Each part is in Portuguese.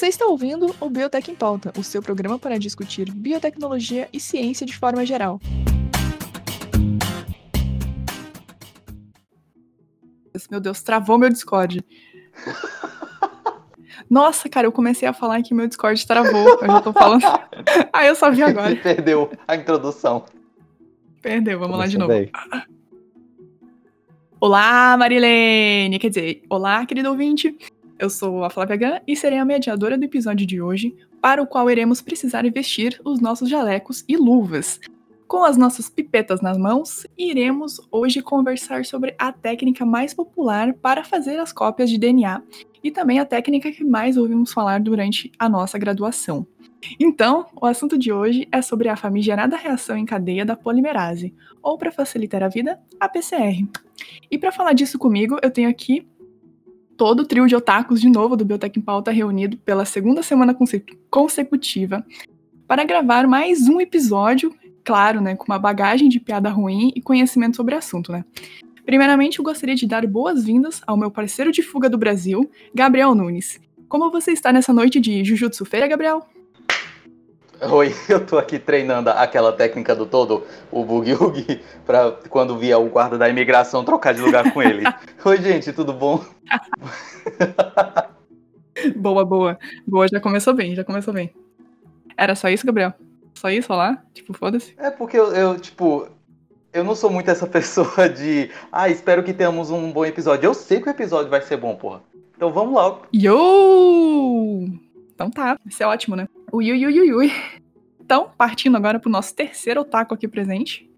Você está ouvindo o Biotech em Pauta, o seu programa para discutir biotecnologia e ciência de forma geral. Meu Deus, travou meu Discord. Nossa, cara, eu comecei a falar que meu Discord travou. Eu já tô falando. ah, eu só vi agora. Perdeu a introdução. Perdeu, vamos lá de novo. Bem. Olá, Marilene! Quer dizer, olá, querido ouvinte. Eu sou a Flávia Gan e serei a mediadora do episódio de hoje, para o qual iremos precisar vestir os nossos jalecos e luvas. Com as nossas pipetas nas mãos, iremos hoje conversar sobre a técnica mais popular para fazer as cópias de DNA e também a técnica que mais ouvimos falar durante a nossa graduação. Então, o assunto de hoje é sobre a famigerada reação em cadeia da polimerase, ou para facilitar a vida, a PCR. E para falar disso comigo, eu tenho aqui todo o trio de otakus de novo do Biotech em Pauta reunido pela segunda semana consecutiva para gravar mais um episódio, claro, né, com uma bagagem de piada ruim e conhecimento sobre o assunto, né? Primeiramente, eu gostaria de dar boas-vindas ao meu parceiro de fuga do Brasil, Gabriel Nunes. Como você está nessa noite de Jujutsu Feira, Gabriel? Oi, eu tô aqui treinando aquela técnica do todo, o boogie woogie, pra quando vier o guarda da imigração trocar de lugar com ele. Oi, gente, tudo bom? boa, boa. Boa, já começou bem, já começou bem. Era só isso, Gabriel? Só isso, lá? Tipo, foda-se? É porque eu, eu, tipo, eu não sou muito essa pessoa de, ah, espero que tenhamos um bom episódio. Eu sei que o episódio vai ser bom, porra. Então vamos logo. Yo! Então tá, vai ser ótimo, né? Ui, ui, ui, ui. Então, partindo agora pro nosso terceiro otaku aqui presente.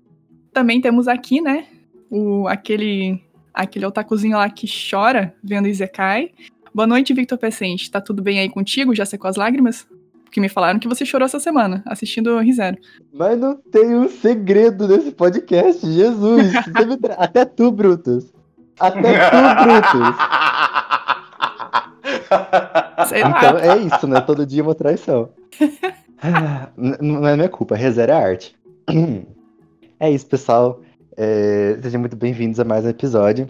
Também temos aqui, né, o, aquele, aquele otakuzinho lá que chora vendo Izekai. Boa noite, Victor Pecente. Tá tudo bem aí contigo? Já secou as lágrimas? Porque me falaram que você chorou essa semana, assistindo Rizero. Mas não tem um segredo nesse podcast, Jesus. Até tu, Brutus. Até tu, Brutus. Sei lá. Então é isso, né? Todo dia uma traição. Ah, não é minha culpa, rezar é arte. É isso, pessoal. É, sejam muito bem-vindos a mais um episódio.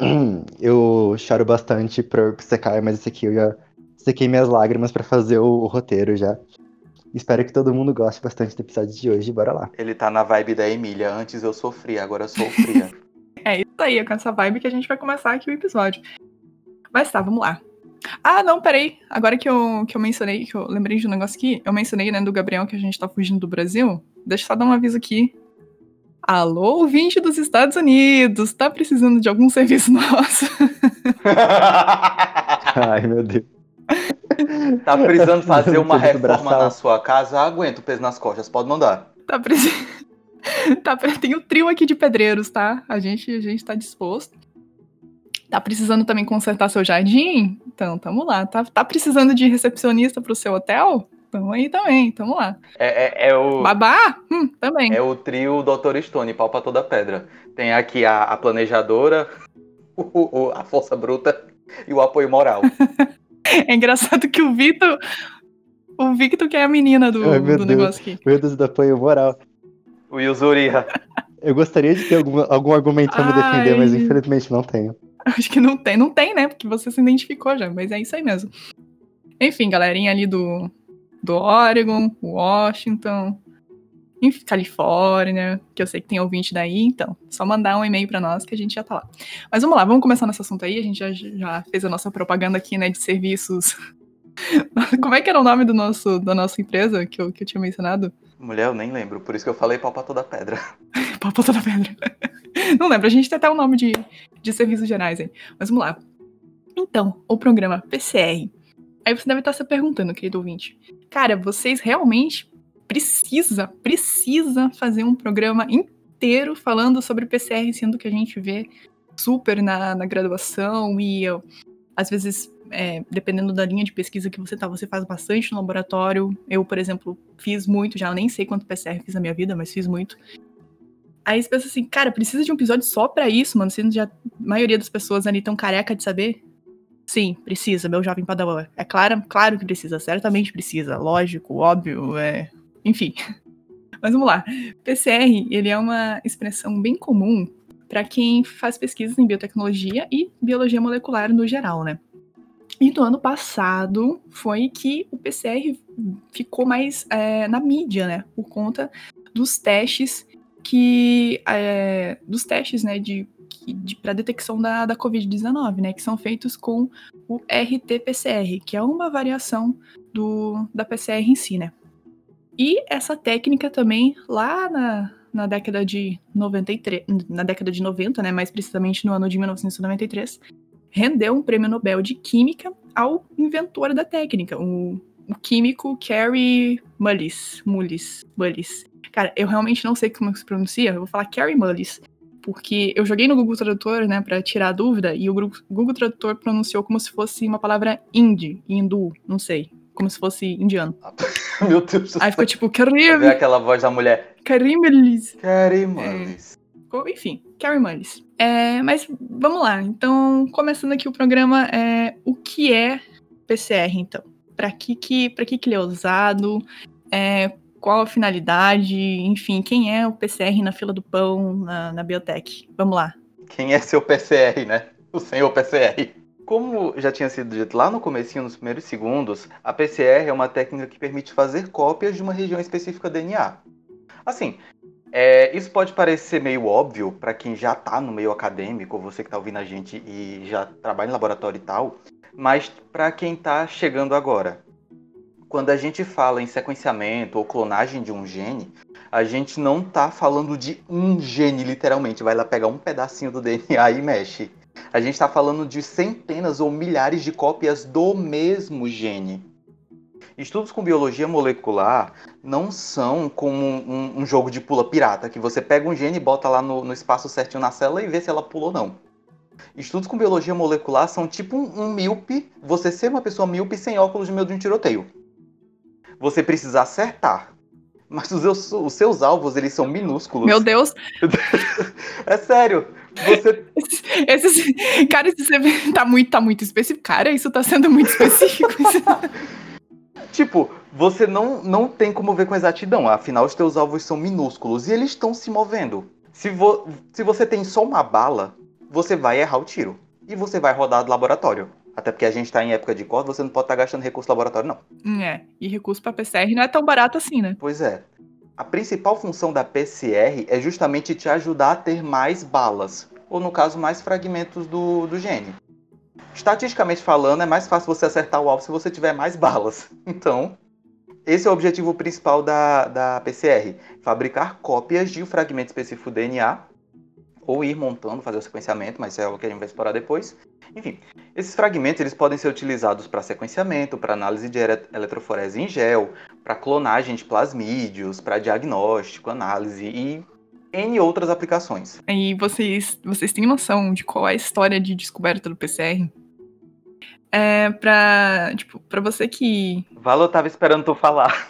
Eu choro bastante por secar, mas esse aqui eu já sequei minhas lágrimas para fazer o, o, roteiro já. Espero que todo mundo goste bastante do episódio de hoje. Bora lá. Ele tá na vibe da Emília. Antes eu sofria, agora eu sou fria. é isso aí, é com essa vibe que a gente vai começar aqui o episódio. Mas tá, vamos lá. Ah, não, peraí. Agora que eu, que eu mencionei, que eu lembrei de um negócio aqui, eu mencionei, né, do Gabriel que a gente tá fugindo do Brasil. Deixa eu só dar um aviso aqui. Alô, ouvinte dos Estados Unidos, tá precisando de algum serviço nosso? Ai, meu Deus. Tá precisando fazer uma reforma na sua casa? Aguenta o peso nas costas, pode mandar. Tá precisando. Tá, tem o trio aqui de pedreiros, tá? A gente, a gente tá disposto. Tá precisando também consertar seu jardim? Então, tamo lá. Tá, tá precisando de recepcionista pro seu hotel? Tamo aí também, tamo lá. É, é, é o. Babá? Hum, também. É o trio Dr. Stone, pau pra toda pedra. Tem aqui a, a planejadora, o, o, a força bruta e o apoio moral. é engraçado que o Vitor. O Victor que é a menina do, Ai, do Deus. negócio aqui. Meu Deus do apoio moral. O Yuzuriha. Eu gostaria de ter algum, algum argumento pra Ai. me defender, mas infelizmente não tenho. Acho que não tem, não tem, né? Porque você se identificou já, mas é isso aí mesmo. Enfim, galerinha ali do, do Oregon, Washington, Califórnia, que eu sei que tem ouvinte daí, então, só mandar um e-mail para nós que a gente já tá lá. Mas vamos lá, vamos começar nesse assunto aí, a gente já, já fez a nossa propaganda aqui, né, de serviços. Como é que era o nome do nosso, da nossa empresa que eu, que eu tinha mencionado? Mulher, eu nem lembro, por isso que eu falei pau pra toda pedra. pau pra toda pedra. Não lembro, a gente tem até o nome de, de serviços gerais aí. Mas vamos lá. Então, o programa PCR. Aí você deve estar se perguntando, querido ouvinte. Cara, vocês realmente precisa, precisa fazer um programa inteiro falando sobre PCR, sendo que a gente vê super na, na graduação e eu, às vezes é, dependendo da linha de pesquisa que você tá, você faz bastante no laboratório. Eu, por exemplo, fiz muito já, nem sei quanto PCR fiz na minha vida, mas fiz muito. Aí você pensa assim, cara, precisa de um episódio só para isso, mano, sendo já a maioria das pessoas ali tão careca de saber. Sim, precisa, meu jovem padawan. É claro, claro que precisa, certamente precisa, lógico, óbvio, é... enfim. Mas vamos lá. PCR, ele é uma expressão bem comum para quem faz pesquisas em biotecnologia e biologia molecular no geral, né? E no ano passado foi que o PCR ficou mais é, na mídia, né? Por conta dos testes que. É, dos testes, né? De, de para detecção da, da Covid-19, né? Que são feitos com o RT-PCR, que é uma variação do, da PCR em si, né? E essa técnica também, lá na, na década de 93, na década de 90, né, mais precisamente no ano de 1993, rendeu um prêmio Nobel de Química ao inventor da técnica, o, o químico Carey Mullis, Mullis, Mullis. Cara, eu realmente não sei como se pronuncia, eu vou falar Carey Mullis, porque eu joguei no Google Tradutor, né, para tirar a dúvida, e o Google Tradutor pronunciou como se fosse uma palavra hindi, hindu, não sei, como se fosse indiano. Meu Deus do Aí ficou tipo, Karim. Aquela voz da mulher. Karim Mullis. Karim Mullis. É, enfim, Carrie Mullis. É, mas vamos lá. Então, começando aqui o programa, é, o que é PCR, então? Para que que, que que ele é usado? É, qual a finalidade? Enfim, quem é o PCR na fila do pão na, na biotech? Vamos lá. Quem é seu PCR, né? O senhor PCR. Como já tinha sido dito lá no comecinho, nos primeiros segundos, a PCR é uma técnica que permite fazer cópias de uma região específica DNA. Assim, é, isso pode parecer meio óbvio para quem já está no meio acadêmico, você que está ouvindo a gente e já trabalha em laboratório e tal, mas para quem está chegando agora. Quando a gente fala em sequenciamento ou clonagem de um gene, a gente não está falando de um gene, literalmente. Vai lá pegar um pedacinho do DNA e mexe. A gente está falando de centenas ou milhares de cópias do mesmo gene. Estudos com biologia molecular não são como um, um, jogo de pula pirata, que você pega um gene e bota lá no, no, espaço certinho na célula e vê se ela pula ou não. Estudos com biologia molecular são tipo um, um míope, você ser uma pessoa míope sem óculos de meio de um tiroteio. Você precisa acertar. Mas os seus, os seus alvos, eles são minúsculos. Meu Deus! é sério. Você... Esse, cara, isso tá muito, tá muito específico. Cara, isso tá sendo muito específico. tipo, você não, não tem como ver com exatidão. Afinal, os teus alvos são minúsculos e eles estão se movendo. Se, vo, se você tem só uma bala, você vai errar o tiro. E você vai rodar do laboratório. Até porque a gente tá em época de corda, você não pode estar tá gastando recurso laboratório, não. É, e recurso para PCR não é tão barato assim, né? Pois é. A principal função da PCR é justamente te ajudar a ter mais balas, ou no caso, mais fragmentos do, do gene. Estatisticamente falando, é mais fácil você acertar o alvo se você tiver mais balas. Então, esse é o objetivo principal da, da PCR: fabricar cópias de um fragmento específico do DNA, ou ir montando, fazer o sequenciamento, mas é o que a gente vai explorar depois. Enfim, esses fragmentos eles podem ser utilizados para sequenciamento, para análise de eletroforese em gel, para clonagem de plasmídeos, para diagnóstico, análise e N outras aplicações. E vocês, vocês têm noção de qual é a história de descoberta do PCR? É pra, tipo, pra você que... Valor, tava esperando tu falar.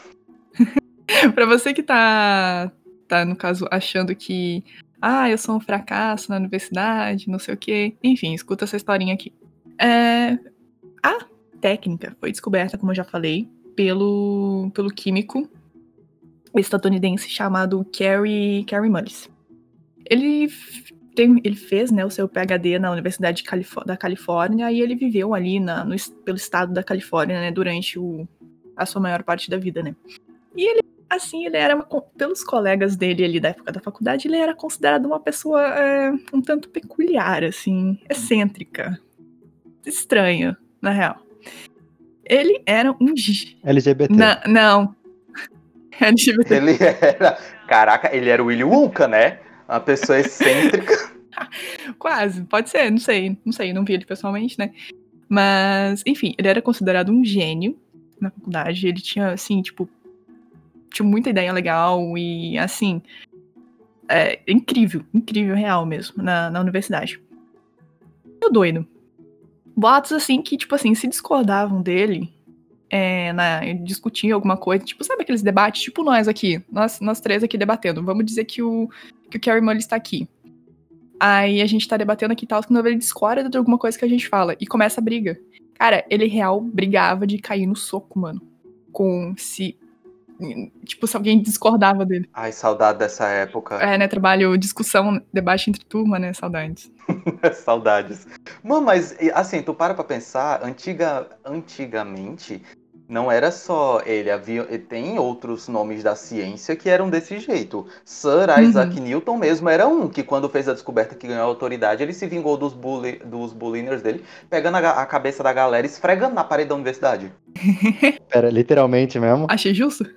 pra você que tá, tá, no caso, achando que ah, eu sou um fracasso na universidade, não sei o quê. Enfim, escuta essa historinha aqui. É, a técnica foi descoberta, como eu já falei, pelo, pelo químico estadunidense chamado Kerry, Kerry Mullis. Ele, tem, ele fez né, o seu PhD na Universidade da Califórnia e ele viveu ali na, no, pelo estado da Califórnia né, durante o, a sua maior parte da vida. Né? E ele assim, ele era, uma, pelos colegas dele ali da época da faculdade, ele era considerado uma pessoa é, um tanto peculiar, assim, excêntrica. Estranho, na real. Ele era um. LGBT. Na, não. LGBT. Ele era. Caraca, ele era o Willy Wonka, né? Uma pessoa excêntrica. Quase, pode ser, não sei, não sei, não vi ele pessoalmente, né? Mas, enfim, ele era considerado um gênio na faculdade. Ele tinha, assim, tipo, tinha muita ideia legal e, assim, é incrível, incrível, real mesmo, na, na universidade. Eu doido. Boatos, assim, que, tipo assim, se discordavam dele, é, na, discutiam alguma coisa, tipo, sabe aqueles debates, tipo nós aqui, nós, nós três aqui debatendo, vamos dizer que o, que o Carrie Mully está aqui. Aí a gente tá debatendo aqui e tal, quando ele discorda de alguma coisa que a gente fala, e começa a briga. Cara, ele real brigava de cair no soco, mano. Com se tipo, se alguém discordava dele. Ai, saudade dessa época. É, né? Trabalho, discussão, debate entre turma, né? Saudades. Saudades. Mano, mas assim, tu para pra pensar, antiga, antigamente não era só ele, havia tem outros nomes da ciência que eram desse jeito. Sir Isaac uhum. Newton mesmo era um que quando fez a descoberta que ganhou a autoridade, ele se vingou dos bully, dos bulliners dele, pegando a, a, cabeça da galera e esfregando na parede da universidade. Era literalmente mesmo? Achei justo.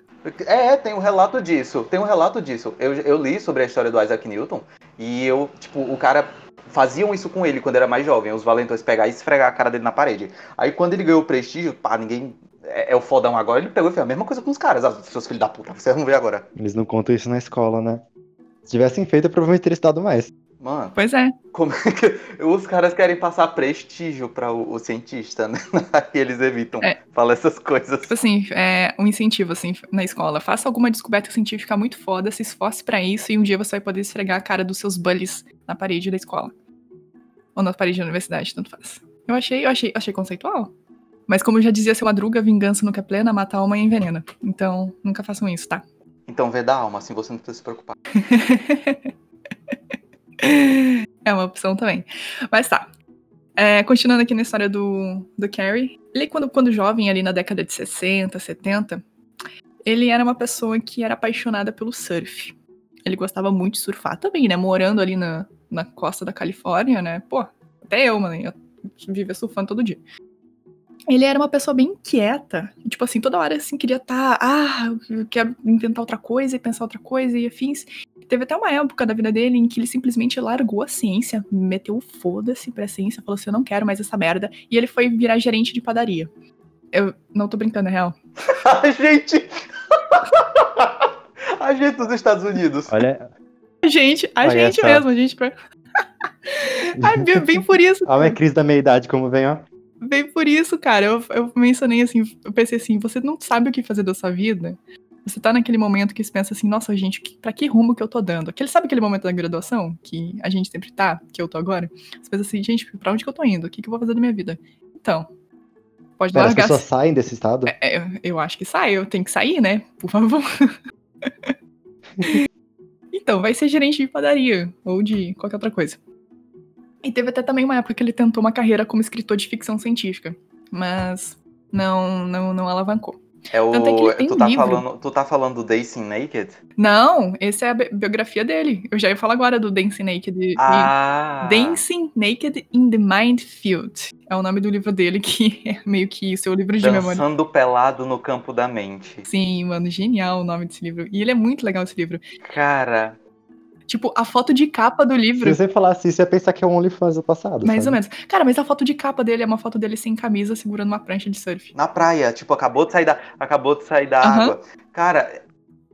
É, tem um relato disso. Tem um relato disso. Eu, eu li sobre a história do Isaac Newton e eu, tipo, o cara faziam isso com ele quando era mais jovem, os valentões pegar e esfregar a cara dele na parede. Aí quando ele ganhou o prestígio, pá, ninguém é, é, o fodão agora, ele pegou e fez a mesma coisa com os caras, ah, seus filhos da puta, vocês vão ver agora. Eles não contam isso na escola, né? Se tivessem feito, eu provavelmente teria estudado mais. Mano. Pois é. Como é que os caras querem passar prestígio para o, o, cientista, né? e eles evitam é. falar essas coisas. Tipo assim, é um incentivo, assim, na escola. Faça alguma descoberta científica muito foda, se esforce para isso e um dia você vai poder esfregar a cara dos seus bullies na parede da escola. Ou na parede da universidade, tanto faz. Eu achei, eu achei, achei conceitual. Mas como já dizia seu Madruga, vingança nunca é plena, mata a alma e envenena. Então, nunca façam isso, tá? Então vê da alma, assim você não precisa se preocupar. é uma opção também. Mas tá. É, continuando aqui na história do, do Carrie. Ele, quando, quando jovem, ali na década de 60, 70, ele era uma pessoa que era apaixonada pelo surf. Ele gostava muito de surfar também, né? Morando ali na, na costa da Califórnia, né? Pô, até eu, mano, eu vivia surfando todo dia ele era uma pessoa bem inquieta. Tipo assim, toda hora assim queria estar, tá, ah, eu quero inventar outra coisa e pensar outra coisa e afins. Teve até uma época da vida dele em que ele simplesmente largou a ciência, meteu foda-se pra ciência, falou assim: eu não quero mais essa merda. E ele foi virar gerente de padaria. Eu não tô brincando, é real. a gente. a gente dos Estados Unidos. Olha. A gente, a Olha gente essa. mesmo, a gente. Ai, bem por isso. Olha a crise da meia-idade, como vem, ó. Bem por isso, cara. Eu, eu mencionei assim, eu pensei assim, você não sabe o que fazer da sua vida? Você tá naquele momento que você pensa assim, nossa, gente, que, pra que rumo que eu tô dando? Aquele, sabe aquele momento da graduação que a gente sempre tá, que eu tô agora? Você pensa assim, gente, pra onde que eu tô indo? O que, que eu vou fazer da minha vida? Então, pode Pera, largar. As pessoas saem desse estado? É, é, eu acho que sai, eu tenho que sair, né? Por favor. então, vai ser gerente de padaria, ou de qualquer outra coisa. E teve até também uma época que ele tentou uma carreira como escritor de ficção científica, mas não, não, não alavancou. É o. É tu, tá um falando, tu tá falando do Dancing Naked? Não, essa é a biografia dele. Eu já ia falar agora do Dancing Naked. Ah. Dancing Naked in the Mind Field. É o nome do livro dele, que é meio que o seu livro de Dançando memória. Dançando pelado no campo da mente. Sim, mano, genial o nome desse livro. E ele é muito legal esse livro. Cara, Tipo, a foto de capa do livro. Se você falasse isso, você ia pensar que é um OnlyFans do passado. Mais sabe? ou menos. Cara, mas a foto de capa dele é uma foto dele sem camisa, segurando uma prancha de surf. Na praia, tipo, acabou de sair da, acabou de sair da uhum. água. Cara,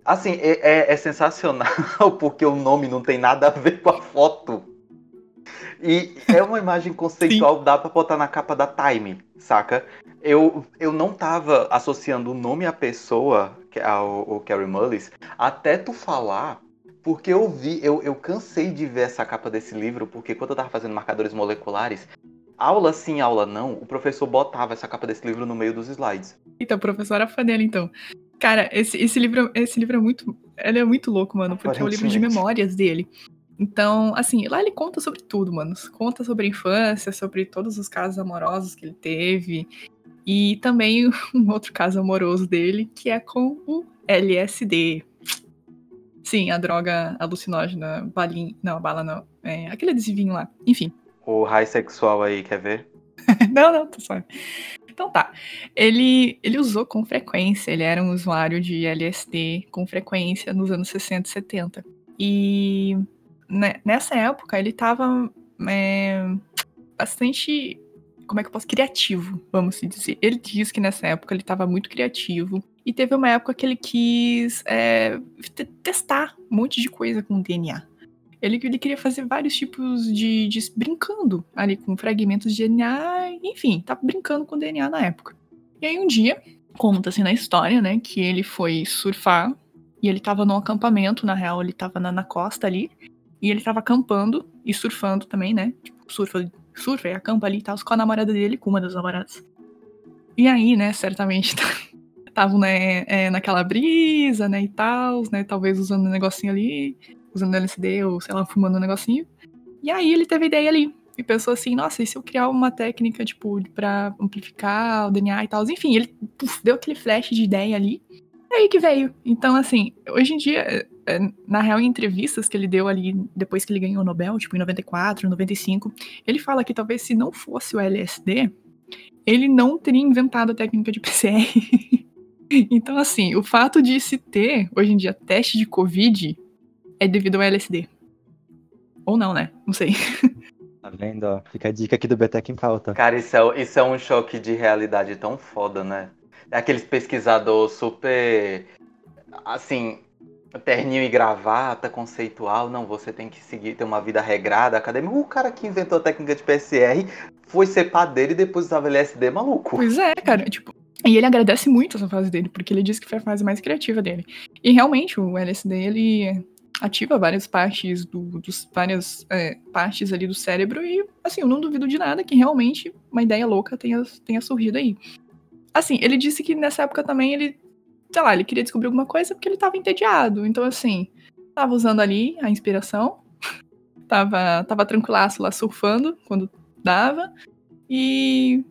assim, é, é, é sensacional porque o nome não tem nada a ver com a foto. E é uma imagem conceitual, dá pra botar na capa da Time, saca? Eu, eu não tava associando o nome à pessoa, ao, ao Carrie Mullis, até tu falar porque eu vi, eu, eu cansei de ver essa capa desse livro, porque quando eu tava fazendo marcadores moleculares, aula sim, aula não, o professor botava essa capa desse livro no meio dos slides. Então, o professor era fã dele, então. Cara, esse, esse, livro, esse livro é muito. Ele é muito louco, mano, porque é o livro de memórias dele. Então, assim, lá ele conta sobre tudo, mano. Conta sobre a infância, sobre todos os casos amorosos que ele teve. E também um outro caso amoroso dele, que é com o LSD. Sim, a droga alucinógena, balinha. Não, a bala não. É, aquele adesivinho lá. Enfim. O high sexual aí, quer ver? não, não, tô só. Então tá. Ele, ele usou com frequência, ele era um usuário de LSD com frequência nos anos 60 e 70. E né, nessa época ele tava é, bastante como é que eu posso? Criativo, vamos dizer. Ele diz que nessa época ele estava muito criativo. E teve uma época que ele quis é, testar um monte de coisa com DNA. Ele, ele queria fazer vários tipos de, de. brincando ali com fragmentos de DNA. Enfim, tava brincando com DNA na época. E aí um dia, conta-se na história, né, que ele foi surfar. E ele tava num acampamento, na real, ele tava na, na costa ali. E ele tava acampando e surfando também, né? Tipo, surfa surfa e acampa ali e tal, com a namorada dele, com uma das namoradas. E aí, né, certamente, estavam né, é, naquela brisa, né, e tal, né, talvez usando um negocinho ali, usando LSD ou, sei lá, fumando um negocinho. E aí ele teve ideia ali, e pensou assim, nossa, e se eu criar uma técnica, tipo, para amplificar o DNA e tal? Enfim, ele puf, deu aquele flash de ideia ali, é aí que veio. Então, assim, hoje em dia, na real, em entrevistas que ele deu ali, depois que ele ganhou o Nobel, tipo, em 94, 95, ele fala que talvez se não fosse o LSD, ele não teria inventado a técnica de PCR. então, assim, o fato de se ter, hoje em dia, teste de Covid é devido ao LSD. Ou não, né? Não sei. Tá vendo? Ó, fica a dica aqui do Betec em pauta. Cara, isso é, isso é um choque de realidade tão foda, né? É aqueles pesquisador super. Assim, terninho e gravata, conceitual. Não, você tem que seguir, ter uma vida regrada, acadêmica. O cara que inventou a técnica de PCR foi ser padeiro e depois usava LSD maluco. Pois é, cara. Tipo, e ele agradece muito essa fase dele, porque ele disse que foi a fase mais criativa dele. E realmente, o LSD, ele ativa várias partes do, dos várias é, partes ali do cérebro e assim eu não duvido de nada que realmente uma ideia louca tenha, tenha surgido aí assim ele disse que nessa época também ele sei lá ele queria descobrir alguma coisa porque ele estava entediado. Então assim tava usando ali a inspiração tava tava tranquilaço lá surfando quando dava e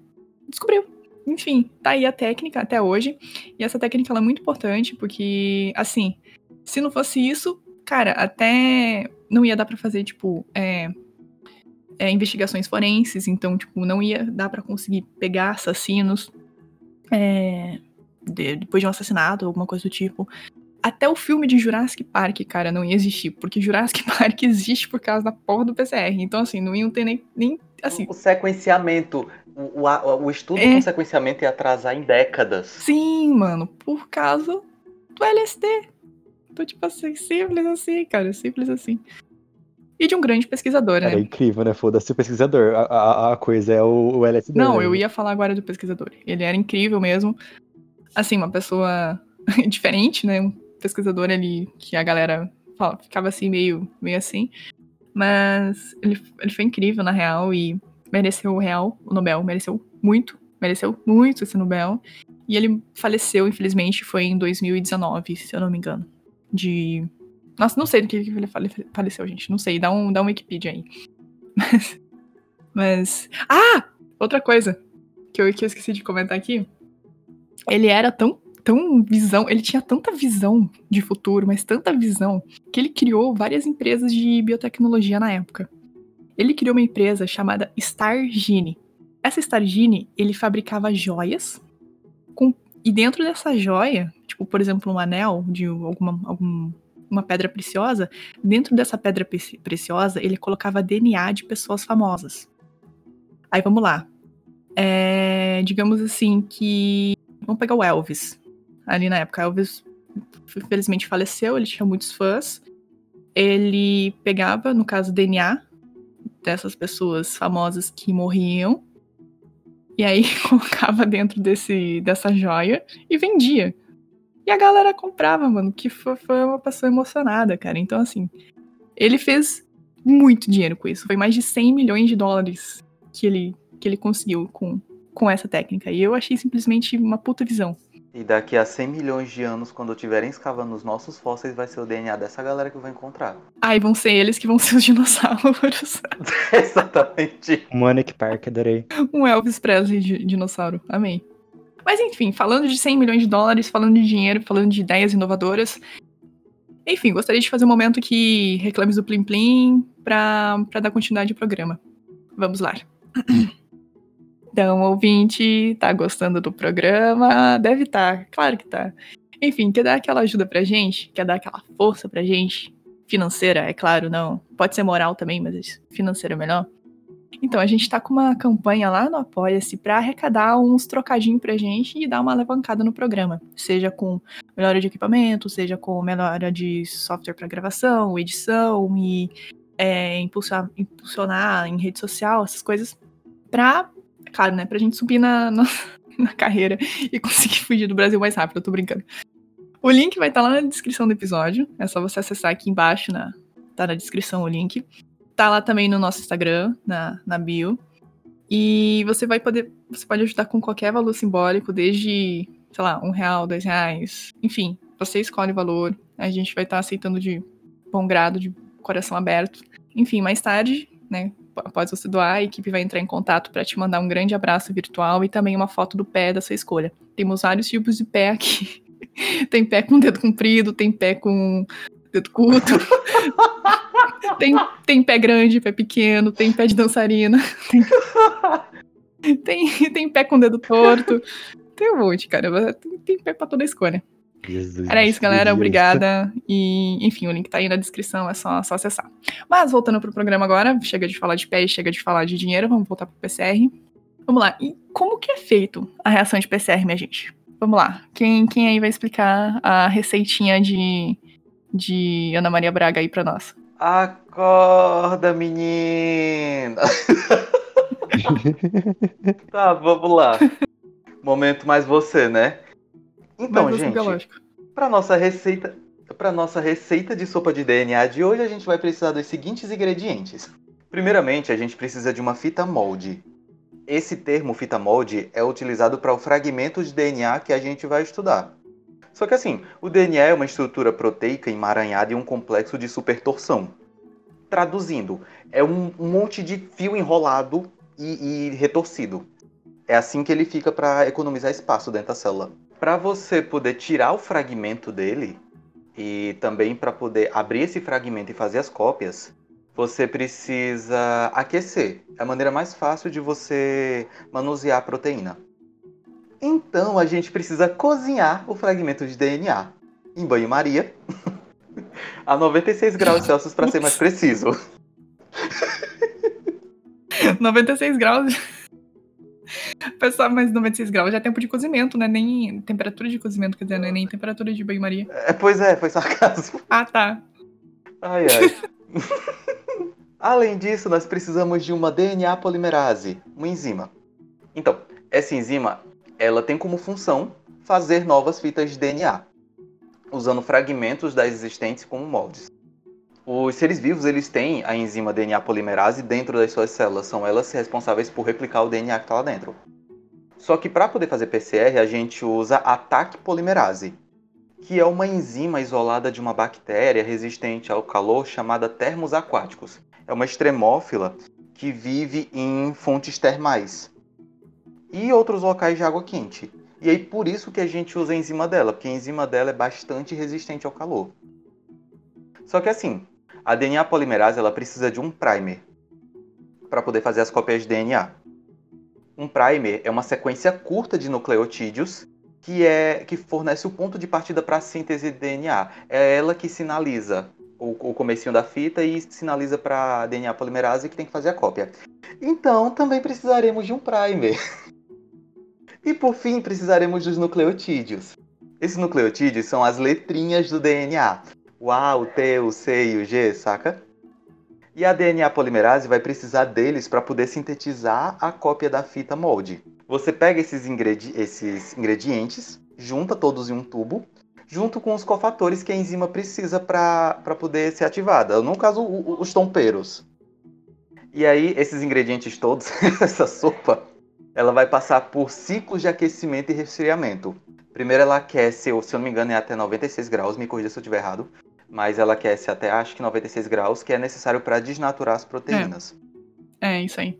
descobriu. Enfim tá aí a técnica até hoje. E essa técnica é muito importante porque assim se não fosse isso cara, até não ia dar para fazer, tipo, é, é, investigações forenses, então, tipo, não ia dar para conseguir pegar assassinos. É, de, depois de um assassinato, alguma coisa do tipo. Até o filme de Jurassic Park, cara, não ia existir, porque Jurassic Park existe por causa da porra do PCR. Então, assim, não iam ter nem. nem assim. O sequenciamento, o, o, o estudo é... com sequenciamento ia atrasar em décadas. Sim, mano, por causa do LSD. Então, tipo assim, simples assim, cara, simples assim. E de um grande pesquisador, né? É incrível, né? Foda-se o pesquisador. A, a, a, coisa é o, o LSD. Não, né? eu ia falar agora do pesquisador. Ele era incrível mesmo. Assim, uma pessoa diferente, né? Um pesquisador ali que a galera fala, ficava assim, meio, meio assim. Mas ele, ele foi incrível, na real, e mereceu o real, o Nobel. Mereceu muito, mereceu muito esse Nobel. E ele faleceu, infelizmente, foi em 2019, se eu não me engano de. Nossa, não sei do que ele faleceu, gente. Não sei. Dá um, dá um Wikipedia aí. Mas. Mas. Ah! Outra coisa que eu, que eu esqueci de comentar aqui. Ele era tão, tão visão. Ele tinha tanta visão de futuro, mas tanta visão, que ele criou várias empresas de biotecnologia na época. Ele criou uma empresa chamada Stargene. Essa Stargene, ele fabricava joias com, e dentro dessa joia tipo, por exemplo, um anel de alguma, algum, uma pedra preciosa, dentro dessa pedra preciosa ele colocava DNA de pessoas famosas. Aí vamos lá. É, digamos assim que. Vamos pegar o Elvis. Ali na época, Elvis infelizmente faleceu, ele tinha muitos fãs. Ele pegava, no caso, DNA dessas pessoas famosas que morriam. E aí colocava dentro desse, dessa joia e vendia. E a galera comprava, mano, que foi, uma pessoa emocionada, cara. Então, assim, ele fez muito dinheiro com isso. Foi mais de 100 milhões de dólares que ele, que ele conseguiu com, com essa técnica. E eu achei simplesmente uma puta visão. E daqui a 100 milhões de anos, quando estiverem escavando os nossos fósseis, vai ser o DNA dessa galera que vai encontrar. Aí vão ser eles que vão ser os dinossauros. Exatamente. Monique Park, adorei. Um Elvis Presley de dinossauro. Amei. Mas enfim, falando de 100 milhões de dólares, falando de dinheiro, falando de ideias inovadoras. Enfim, gostaria de fazer um momento que reclames do Plim Plim pra, pra dar continuidade ao programa. Vamos lá. Então, ouvinte, tá gostando do programa? Deve estar, tá, claro que tá. Enfim, quer dar aquela ajuda pra gente? Quer dar aquela força pra gente? Financeira, é claro, não. Pode ser moral também, mas financeira é melhor. Então, a gente está com uma campanha lá no Apoia-se para arrecadar uns trocadinhos pra gente e dar uma alavancada no programa. Seja com melhora de equipamento, seja com melhora de software para gravação, edição e é, impulsionar, impulsionar em rede social, essas coisas. Pra, claro, né, pra gente subir na, na, na carreira e conseguir fugir do Brasil mais rápido, eu tô brincando. O link vai estar tá lá na descrição do episódio. É só você acessar aqui embaixo, na, tá na descrição o link tá lá também no nosso Instagram, na, na bio. E você vai poder. Você pode ajudar com qualquer valor simbólico, desde sei lá, um real, dois reais, enfim, você escolhe o valor, a gente vai estar tá aceitando de bom grado, de coração aberto. Enfim, mais tarde, né, após você doar, a equipe vai entrar em contato para te mandar um grande abraço virtual e também uma foto do pé da sua escolha. Temos vários tipos de pé aqui. tem pé com dedo comprido, tem pé com dedo curto. tem, tem pé grande, pé pequeno, tem pé de dançarina. Tem, tem, tem pé com dedo torto. Tem um monte, cara. Tem, tem pé pra toda escolha. Jesus, Era isso, galera. Obrigada. E, enfim, o link tá aí na descrição, é só, só acessar. Mas voltando pro programa agora, chega de falar de pé e chega de falar de dinheiro, vamos voltar pro PCR. Vamos lá. E como que é feito a reação de PCR, minha gente? Vamos lá. Quem, quem aí vai explicar a receitinha de, de Ana Maria Braga aí pra nós? Acorda, menina! tá, vamos lá. Momento mais você, né? Então, gente, para nossa receita, para nossa receita de sopa de DNA de hoje, a gente vai precisar dos seguintes ingredientes. Primeiramente, a gente precisa de uma fita molde. Esse termo fita molde é utilizado para o fragmento de DNA que a gente vai estudar. Só que assim, o DNA é uma estrutura proteica emaranhada em um complexo de supertorção. Traduzindo, é um, monte de fio enrolado e, e retorcido. É assim que ele fica para economizar espaço dentro da célula para você poder tirar o fragmento dele e também para poder abrir esse fragmento e fazer as cópias, você precisa aquecer. É a maneira mais fácil de você manusear a proteína. Então a gente precisa cozinhar o fragmento de DNA em banho-maria a 96 graus Celsius para ser mais preciso. 96 graus. Pessoal, mas 96 graus já é tempo de cozimento, né? Nem temperatura de cozimento, quer dizer, né? nem temperatura de banho-maria. É, pois é, foi sarcasmo. Ah, tá. Ai, ai. Além disso, nós precisamos de uma DNA polimerase, uma enzima. Então, essa enzima, ela tem como função fazer novas fitas de DNA, usando fragmentos das existentes como moldes. Os seres vivos eles têm a enzima DNA polimerase dentro das suas células, são elas responsáveis por replicar o DNA que está lá dentro. Só que para poder fazer PCR a gente usa a TAC polimerase, que é uma enzima isolada de uma bactéria resistente ao calor chamada termos aquáticos. É uma extremófila que vive em fontes termais e outros locais de água quente. E aí por isso que a gente usa a enzima dela, porque a enzima dela é bastante resistente ao calor. Só que assim, a DNA polimerase ela precisa de um primer para poder fazer as cópias de DNA. Um primer é uma sequência curta de nucleotídeos que é que fornece o ponto de partida para a síntese de DNA. É ela que sinaliza o, o comecinho da fita e sinaliza para a DNA polimerase que tem que fazer a cópia. Então, também precisaremos de um primer. e por fim, precisaremos dos nucleotídeos. Esses nucleotídeos são as letrinhas do DNA. O A, o T, o C e o G, saca? E a DNA polimerase vai precisar deles para poder sintetizar a cópia da fita molde. Você pega esses, ingredi esses ingredientes, junta todos em um tubo, junto com os cofatores que a enzima precisa para poder ser ativada. No caso, o, os tomperos. E aí, esses ingredientes todos, essa sopa, ela vai passar por ciclos de aquecimento e resfriamento. Primeiro ela aquece, se eu não me engano, é até 96 graus, me corrija se eu estiver errado mas ela aquece até acho que 96 graus, que é necessário para desnaturar as proteínas. É, é isso aí.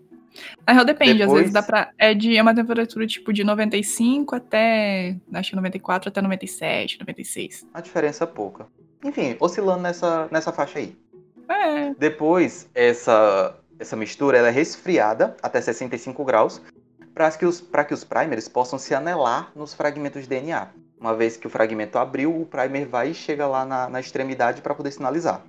Na real depende, Depois... às vezes dá pra. É, de, é uma temperatura tipo de 95 até. Acho que 94 até 97, 96. A diferença é pouca. Enfim, oscilando nessa, nessa faixa aí. É. Depois, essa, essa mistura ela é resfriada até 65 graus para que, os, que os primers possam se anelar nos fragmentos de DNA. Uma vez que o fragmento abriu, o primer vai e chega lá na, na extremidade para poder sinalizar.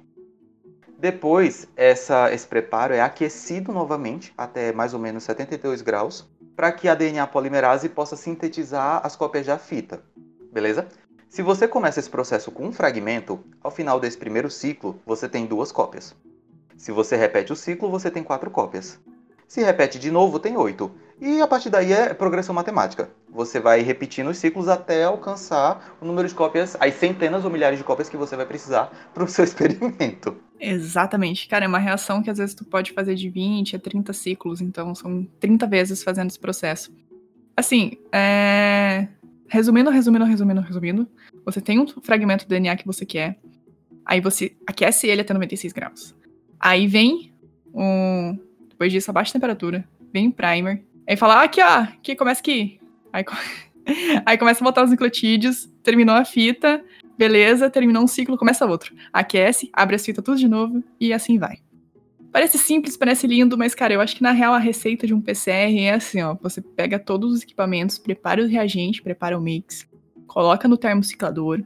Depois, essa, esse preparo é aquecido novamente até mais ou menos 72 graus para que a DNA polimerase possa sintetizar as cópias da fita. Beleza? Se você começa esse processo com um fragmento, ao final desse primeiro ciclo, você tem duas cópias. Se você repete o ciclo, você tem quatro cópias. Se repete de novo, tem oito. E a partir daí é progressão matemática. Você vai repetindo os ciclos até alcançar o número de cópias, as centenas ou milhares de cópias que você vai precisar para o seu experimento. Exatamente. Cara, é uma reação que às vezes tu pode fazer de 20 a 30 ciclos, então são 30 vezes fazendo esse processo. Assim, é... resumindo, resumindo, resumindo, resumindo, você tem um fragmento do DNA que você quer, aí você aquece ele até 96 graus. Aí vem um. Depois disso, abaixa a temperatura, vem o primer, aí fala, ah, aqui, ó, aqui começa aqui. Aí, aí começa a botar os nucleotídeos, terminou a fita, beleza, terminou um ciclo, começa outro. Aquece, abre a fita tudo de novo e assim vai. Parece simples, parece lindo, mas, cara, eu acho que na real a receita de um PCR é assim, ó. Você pega todos os equipamentos, prepara o reagente, prepara o mix, coloca no termociclador,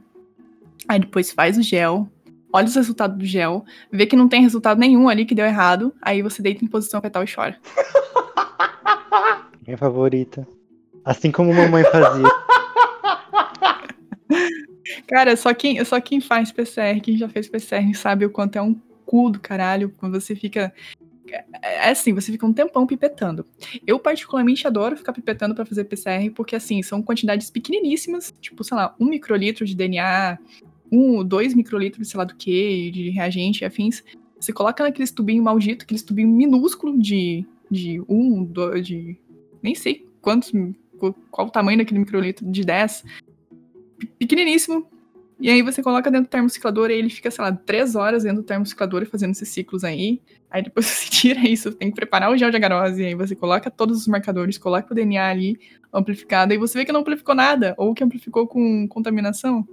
aí depois faz o gel, olha os resultados do gel, vê que não tem resultado nenhum ali que deu errado, aí você deita em posição fetal e chora. Minha favorita. Assim como mamãe fazia. Cara, só quem, só quem faz PCR, quem já fez PCR, sabe o quanto é um cu do caralho quando você fica. É, assim, você fica um tempão pipetando. Eu, particularmente, adoro ficar pipetando para fazer PCR, porque, assim, são quantidades pequeniníssimas, tipo, sei lá, um microlitro de DNA, um, dois microlitros, sei lá do que, de reagente e afins. Você coloca naqueles tubinho maldito, aqueles tubinho minúsculo de, de um, dois, de. Nem sei quantos. qual o tamanho daquele microlitro, de 10. Pequeniníssimo, e aí você coloca dentro do termociclador e ele fica, sei lá, três horas dentro do termociclador fazendo esses ciclos aí. Aí depois você tira isso, tem que preparar o gel de agarose, aí você coloca todos os marcadores, coloca o DNA ali amplificado, e você vê que não amplificou nada, ou que amplificou com contaminação.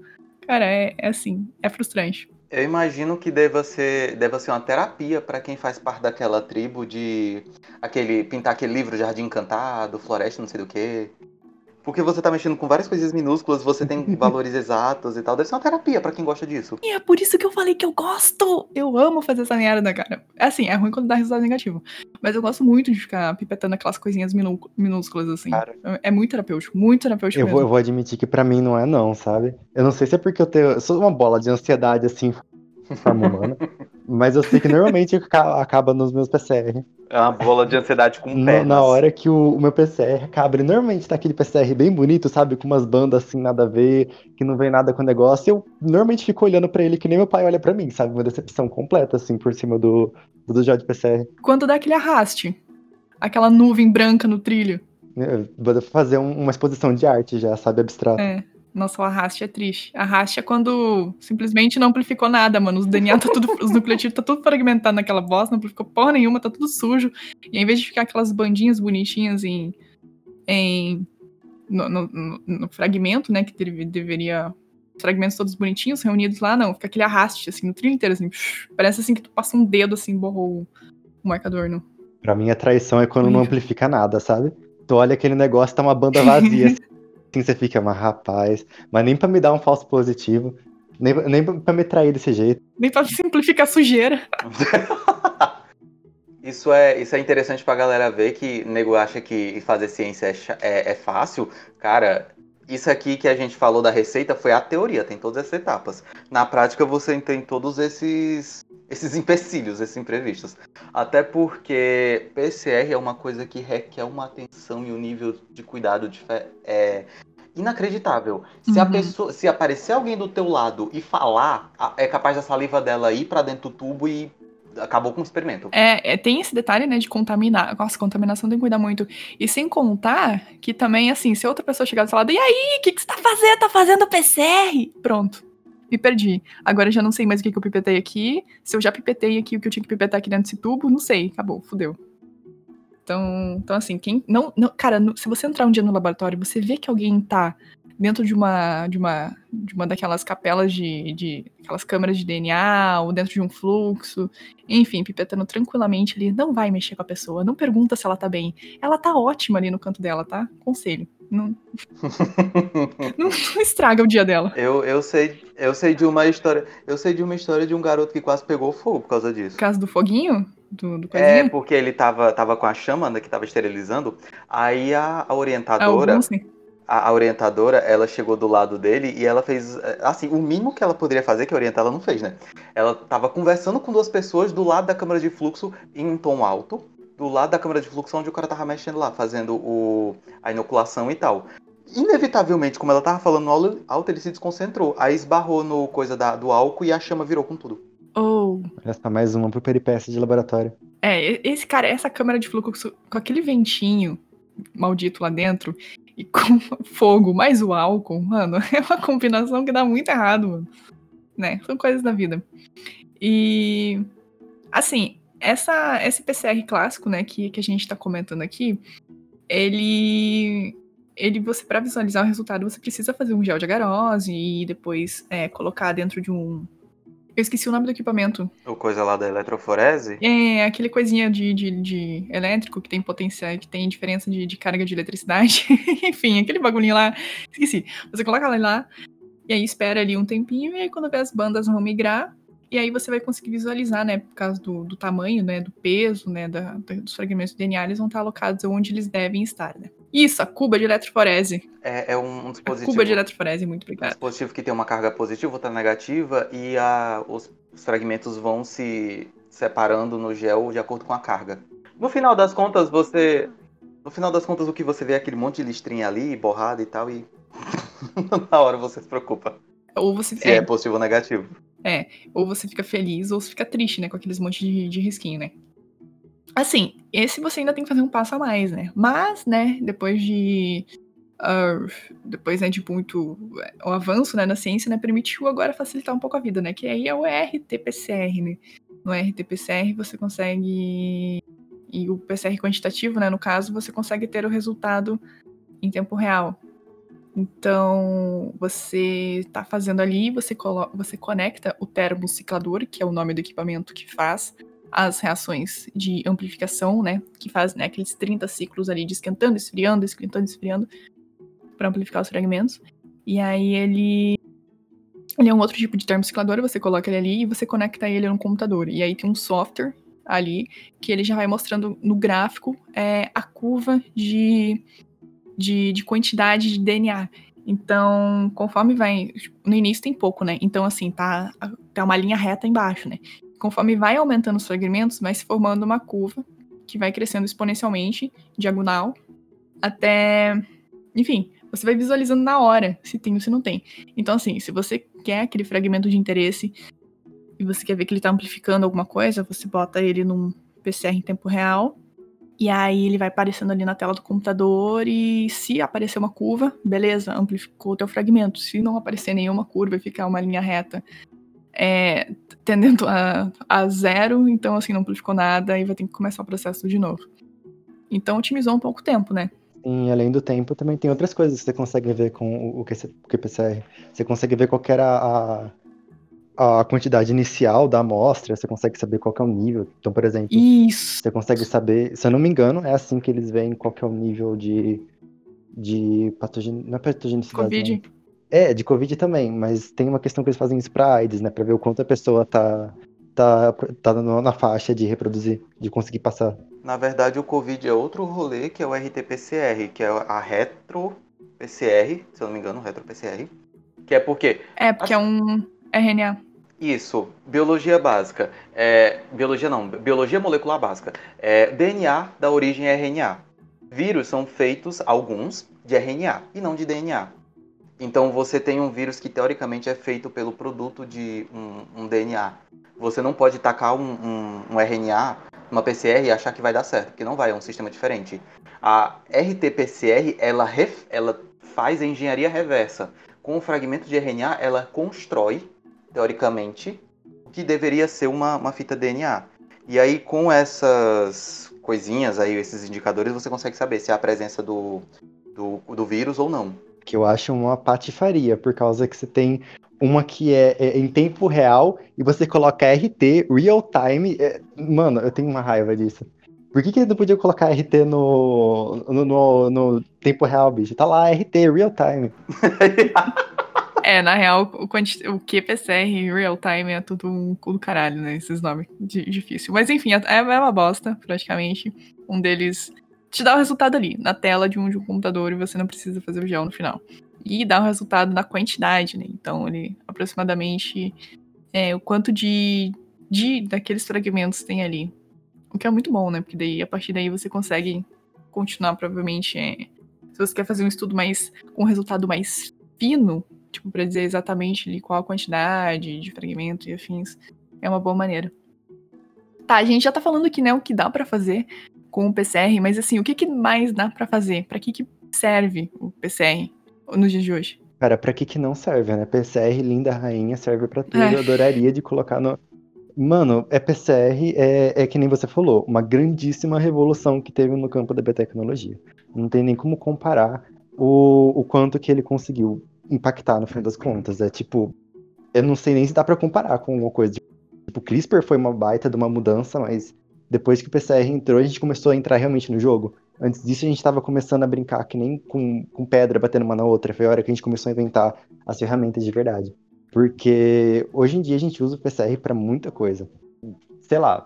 Cara, é, é assim, é frustrante. Eu imagino que deva ser, deva ser uma terapia para quem faz parte daquela tribo de aquele pintar aquele livro Jardim Encantado, Floresta, não sei do que. Porque você tá mexendo com várias coisas minúsculas, você tem valores exatos e tal. Deve ser uma terapia para quem gosta disso. E é por isso que eu falei que eu gosto! Eu amo fazer essa merda, cara. É assim, é ruim quando dá resultado negativo. Mas eu gosto muito de ficar pipetando aquelas coisinhas minúsculas, assim. Cara, é muito terapêutico, muito terapêutico eu mesmo. Vou, eu vou admitir que para mim não é não, sabe? Eu não sei se é porque eu tenho... Eu sou uma bola de ansiedade, assim, forma humana. mas eu sei que normalmente acaba nos meus PCR. É uma bola de ansiedade com pernas. Na hora que o, o meu PCR acaba, ele normalmente tá aquele PCR bem bonito, sabe? Com umas bandas assim, nada a ver, que não vem nada com o negócio. Eu normalmente fico olhando para ele que nem meu pai olha para mim, sabe? Uma decepção completa, assim, por cima do, do de PCR. Quando dá aquele arraste, aquela nuvem branca no trilho. Vou fazer um, uma exposição de arte já, sabe? Abstrato. É. Nossa, o arraste é triste. Arraste é quando simplesmente não amplificou nada, mano. Os DNA tá tudo. os nucleotídeos tá tudo fragmentado naquela bosta, não amplificou porra nenhuma, tá tudo sujo. E ao invés de ficar aquelas bandinhas bonitinhas em. em no, no, no fragmento, né? Que deve, deveria. Os fragmentos todos bonitinhos, reunidos lá, não. Fica aquele arraste, assim, no trilho inteiro, assim. Parece assim que tu passa um dedo, assim, borrou o marcador no. Pra mim, a traição é quando não amplifica nada, sabe? Tu olha aquele negócio, tá uma banda vazia. assim assim você fica, mas rapaz, mas nem para me dar um falso positivo, nem, nem pra me trair desse jeito. Nem pra simplificar a sujeira. isso, é, isso é interessante pra galera ver que nego acha que fazer ciência é, é, é fácil. Cara, isso aqui que a gente falou da receita foi a teoria, tem todas essas etapas. Na prática você tem todos esses esses empecilhos, esses imprevistos. Até porque PCR é uma coisa que requer uma atenção e um nível de cuidado é, inacreditável. Se uhum. a pessoa, se aparecer alguém do teu lado e falar, é capaz da saliva dela ir para dentro do tubo e acabou com o experimento. É, é, tem esse detalhe, né, de contaminar. Nossa, contaminação tem que cuidar muito. E sem contar que também, assim, se outra pessoa chegar do seu lado, e aí, o que, que você tá fazendo? Tá fazendo PCR? Pronto me perdi. Agora já não sei mais o que, que eu pipetei aqui. Se eu já pipetei aqui o que eu tinha que pipetar aqui dentro desse tubo, não sei. Acabou, fudeu. Então, então assim, quem. Não, não, cara, se você entrar um dia no laboratório você vê que alguém tá dentro de uma. de uma. de uma daquelas capelas de. de aquelas câmeras de DNA, ou dentro de um fluxo, enfim, pipetando tranquilamente ali, não vai mexer com a pessoa, não pergunta se ela tá bem. Ela tá ótima ali no canto dela, tá? Conselho. Não, não, não, estraga o dia dela. Eu, eu, sei, eu sei de uma história. Eu sei de uma história de um garoto que quase pegou fogo por causa disso. Por causa do foguinho? Do, do é, porque ele tava, tava com a chama né, que tava esterilizando. Aí a, a orientadora. A, a, orientadora, ela chegou do lado dele e ela fez. Assim, o mínimo que ela poderia fazer, que a orientada não fez, né? Ela tava conversando com duas pessoas do lado da câmara de fluxo em um tom alto do lado da câmara de fluxo onde o cara tava mexendo lá, fazendo o, a inoculação e tal. Inevitavelmente, como ela tava falando no alto, ele se desconcentrou. Aí esbarrou no coisa da, do álcool e a chama virou com tudo. Oh. Essa mais uma pro peripécia de laboratório. É, esse cara, essa câmara de fluxo com aquele ventinho maldito lá dentro, e com fogo mais o álcool, mano, é uma combinação que dá muito errado, mano. Né? São coisas da vida. E assim, essa esse PCR clássico, né, que, que a gente tá comentando aqui, ele ele você para visualizar o resultado, você precisa fazer um gel de agarose e depois é, colocar dentro de um eu esqueci o nome do equipamento. O coisa lá da eletroforese? É, aquele coisinha de, de, de elétrico que tem potencial, que tem diferença de, de carga de eletricidade. Enfim, aquele bagulhinho lá. Esqueci. Você coloca ela lá, e aí espera ali um tempinho, e aí quando vê as bandas vão migrar, e aí você vai conseguir visualizar, né, por causa do, do tamanho, né, do peso, né, da, dos fragmentos do DNA, eles vão estar alocados onde eles devem estar, né. Isso, a cuba de eletroforese. É, é um, dispositivo... A cuba de eletroforese, muito obrigado. Um dispositivo que tem uma carga positiva, outra negativa, e a, os, os fragmentos vão se separando no gel de acordo com a carga. No final das contas, você... No final das contas, o que você vê é aquele monte de listrinha ali, borrada e tal, e na hora você se preocupa. Ou você... Se é, é positivo ou negativo. É, ou você fica feliz ou você fica triste, né? Com aqueles monte de, de risquinho, né? Assim, esse você ainda tem que fazer um passo a mais, né? Mas, né, depois de. Uh, depois, né, de muito. O avanço né, na ciência, né, permitiu agora facilitar um pouco a vida, né? Que aí é o RT-PCR, né? No RT-PCR você consegue. E o PCR quantitativo, né, no caso, você consegue ter o resultado em tempo real. Então, você está fazendo ali, você, você conecta o termociclador, que é o nome do equipamento que faz as reações de amplificação, né? Que faz né, aqueles 30 ciclos ali de esquentando, esfriando, esquentando, esfriando, para amplificar os fragmentos. E aí ele. Ele é um outro tipo de termociclador, você coloca ele ali e você conecta ele no computador. E aí tem um software ali que ele já vai mostrando no gráfico é, a curva de de, de quantidade de DNA. Então, conforme vai. No início tem pouco, né? Então, assim, tá, tá uma linha reta embaixo, né? Conforme vai aumentando os fragmentos, vai se formando uma curva que vai crescendo exponencialmente, diagonal, até. Enfim, você vai visualizando na hora se tem ou se não tem. Então, assim, se você quer aquele fragmento de interesse e você quer ver que ele está amplificando alguma coisa, você bota ele num PCR em tempo real e aí ele vai aparecendo ali na tela do computador e se aparecer uma curva, beleza, amplificou o teu fragmento. Se não aparecer nenhuma curva e ficar uma linha reta é, tendendo a, a zero, então assim, não amplificou nada e vai ter que começar o processo de novo. Então otimizou um pouco o tempo, né? E além do tempo, também tem outras coisas que você consegue ver com o QPCR. Você consegue ver qual era a, a quantidade inicial da amostra, você consegue saber qual é o nível. Então, por exemplo, Isso. você consegue saber, se eu não me engano, é assim que eles veem qual é o nível de, de patogenia, não é patogenicidade. Covid. Né? É, de Covid também, mas tem uma questão que eles fazem isso pra AIDS, né, pra ver o quanto a pessoa tá, tá, tá na faixa de reproduzir, de conseguir passar. Na verdade, o Covid é outro rolê, que é o RT-PCR, que é a retro-PCR, se eu não me engano, retro-PCR, que é porque... É, porque é um RNA. Isso, biologia básica. É, biologia não, biologia molecular básica. É, DNA da origem RNA. Vírus são feitos, alguns, de RNA e não de DNA. Então você tem um vírus que teoricamente é feito pelo produto de um, um DNA. Você não pode tacar um, um, um, RNA, uma PCR e achar que vai dar certo, porque não vai, é um sistema diferente. A RT-PCR, ela, ref, ela faz a engenharia reversa. Com o fragmento de RNA, ela constrói teoricamente, o que deveria ser uma, uma fita DNA. E aí, com essas coisinhas aí, esses indicadores, você consegue saber se há a presença do, do, do vírus ou não. Que eu acho uma patifaria, por causa que você tem uma que é, é, em tempo real e você coloca RT, real time. É, mano, eu tenho uma raiva disso. Por que, que não podia colocar RT no, no, no, no tempo real, bicho? Tá lá, RT, real time. É, na real, o, o QPCR real time é tudo um cu do caralho, né? Esses nomes difícil. Mas enfim, é, é uma bosta, praticamente. Um deles te dá o resultado ali, na tela de um, de um computador, e você não precisa fazer o gel no final. E dá o resultado na quantidade, né? Então, ele aproximadamente é, o quanto de, de daqueles fragmentos tem ali. O que é muito bom, né? Porque daí, a partir daí, você consegue continuar, provavelmente. É, se você quer fazer um estudo mais com um resultado mais fino, tipo, para dizer exatamente ali qual a quantidade de fragmento e afins, é uma boa maneira. Tá, a gente já tá falando aqui, né, o que dá para fazer com o PCR, mas assim, o que, que mais dá para fazer? Para que, que serve o PCR nos dias de hoje? Cara, pra que que não serve, né? PCR, linda rainha, serve pra tudo. É. Eu adoraria de colocar no. Mano, é PCR, é, é que nem você falou, uma grandíssima revolução que teve no campo da biotecnologia. Não tem nem como comparar o, o quanto que ele conseguiu impactar no fim das contas. É tipo, eu não sei nem se dá pra comparar com alguma coisa. Tipo, o CRISPR foi uma baita de uma mudança, mas depois que o PCR entrou, a gente começou a entrar realmente no jogo. Antes disso, a gente tava começando a brincar que nem com, com pedra batendo uma na outra. Foi a hora que a gente começou a inventar as ferramentas de verdade. Porque hoje em dia a gente usa o PCR pra muita coisa. Sei lá,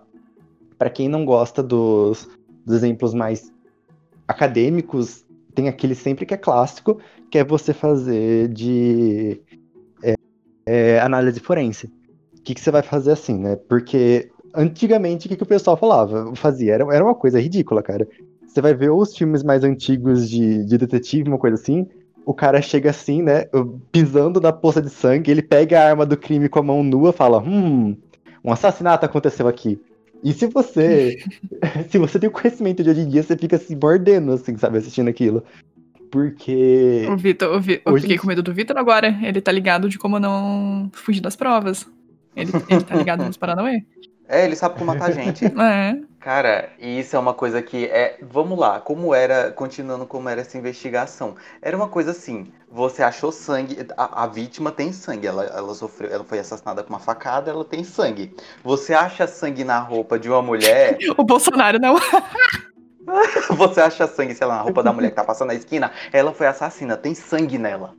pra quem não gosta dos, dos exemplos mais acadêmicos, tem aquele sempre que é clássico, que é você fazer de é, é, análise forense. O que, que você vai fazer assim, né? Porque antigamente o que, que o pessoal falava? Fazia, era, era uma coisa ridícula, cara. Você vai ver os filmes mais antigos de, de detetive, uma coisa assim, o cara chega assim, né, pisando na poça de sangue, ele pega a arma do crime com a mão nua, fala, hum, um assassinato aconteceu aqui. E se você, se você tem o conhecimento de hoje em dia, você fica se mordendo, assim, sabe, assistindo aquilo. Porque... O Vitor, o Vi- eu fiquei com medo do Vitor agora. Ele tá ligado de como não fugir das provas. Ele, ele tá ligado nos Paranauê? É, ele sabe como matar gente. É. Cara, e isso é uma coisa que é. Vamos lá, como era. Continuando como era essa investigação. Era uma coisa assim: você achou sangue. A, a vítima tem sangue. Ela, ela sofreu. Ela foi assassinada com uma facada, ela tem sangue. Você acha sangue na roupa de uma mulher. O Bolsonaro não. você acha sangue, sei lá, na roupa da mulher que tá passando na esquina. Ela foi assassina, tem sangue nela.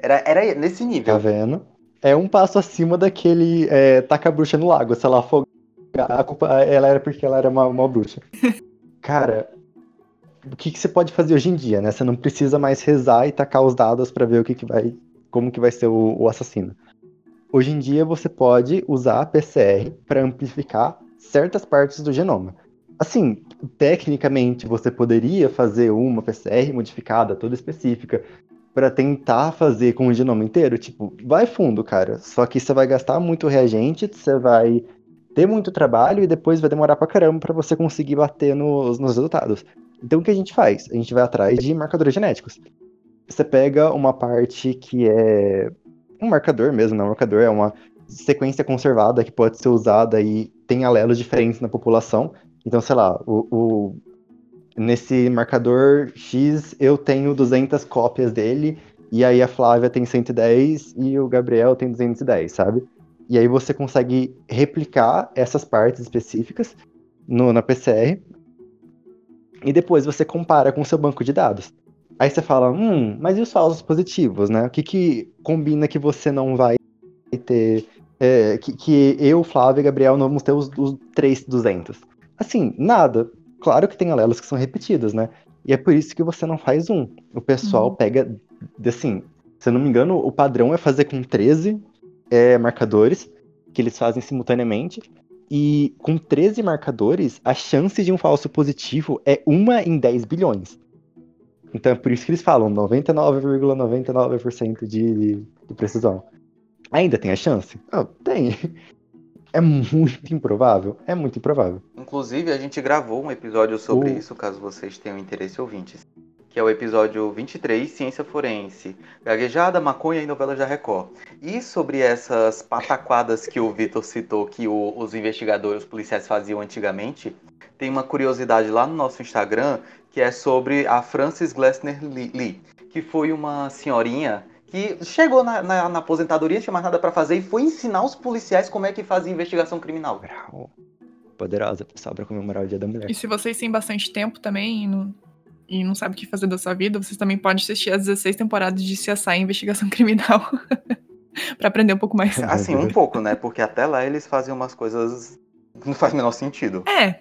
Era, era nesse Tá nível. vendo? É um passo acima daquele é, taca a bruxa no lago. Se ela afogar, a culpa ela era porque ela era uma, uma bruxa. Cara, o que, que você pode fazer hoje em dia, né? Você não precisa mais rezar e tacar os dados pra ver o que, que vai. como que vai ser o, o assassino. Hoje em dia você pode usar a PCR para amplificar certas partes do genoma. Assim, tecnicamente você poderia fazer uma PCR modificada, toda específica, para tentar fazer com o genoma inteiro, tipo, vai fundo, cara. Só que você vai gastar muito reagente, você vai ter muito trabalho e depois vai demorar pra caramba pra você conseguir bater nos, nos resultados. Então o que a gente faz? A gente vai atrás de marcadores genéticos. Você pega uma parte que é um marcador mesmo, não é um marcador, é uma sequência conservada que pode ser usada e tem alelos diferentes na população. Então, sei lá, o, o- nesse marcador X eu tenho 200 cópias dele, e aí a Flávia tem 110 e o Gabriel tem 210, sabe? E aí você consegue replicar essas partes específicas no, na PCR, e depois você compara com o seu banco de dados. Aí você fala, hum, mas e os falsos positivos, né? O que, que combina que você não vai ter. é, que, que eu, Flávio e Gabriel não vamos ter os, os três 200? Assim, nada. Claro que tem alelos que são repetidos, né? E é por isso que você não faz um. O pessoal Uhum. pega, assim, se eu não me engano, o padrão é fazer com 13 é, marcadores, que eles fazem simultaneamente. E com 13 marcadores, a chance de um falso positivo é uma em 10 bilhões. Então é por isso que eles falam 99,99% de, de precisão. Ainda tem a chance? Ah, tem. É muito improvável. É muito improvável. Inclusive, a gente gravou um episódio sobre O- isso, caso vocês tenham interesse ouvintes. Que é o episódio 23, Ciência Forense, Gaguejada, Maconha e Novelas da Record. E sobre essas pataquadas que o Vitor citou que o- os investigadores, os policiais faziam antigamente, tem uma curiosidade lá no nosso Instagram que é sobre a Frances Glessner Lee, que foi uma senhorinha que chegou na, na- na aposentadoria, tinha mais nada pra fazer e foi ensinar os policiais como é que fazia investigação criminal. Poderosa, pessoal, pra comemorar o Dia da Mulher. E se vocês têm bastante tempo também não, e não sabem o que fazer da sua vida, vocês também podem assistir as 16 temporadas de CSI Investigação Criminal. pra aprender um pouco mais. Assim, um pouco, né? Porque até lá eles faziam umas coisas que não faz o menor sentido. É.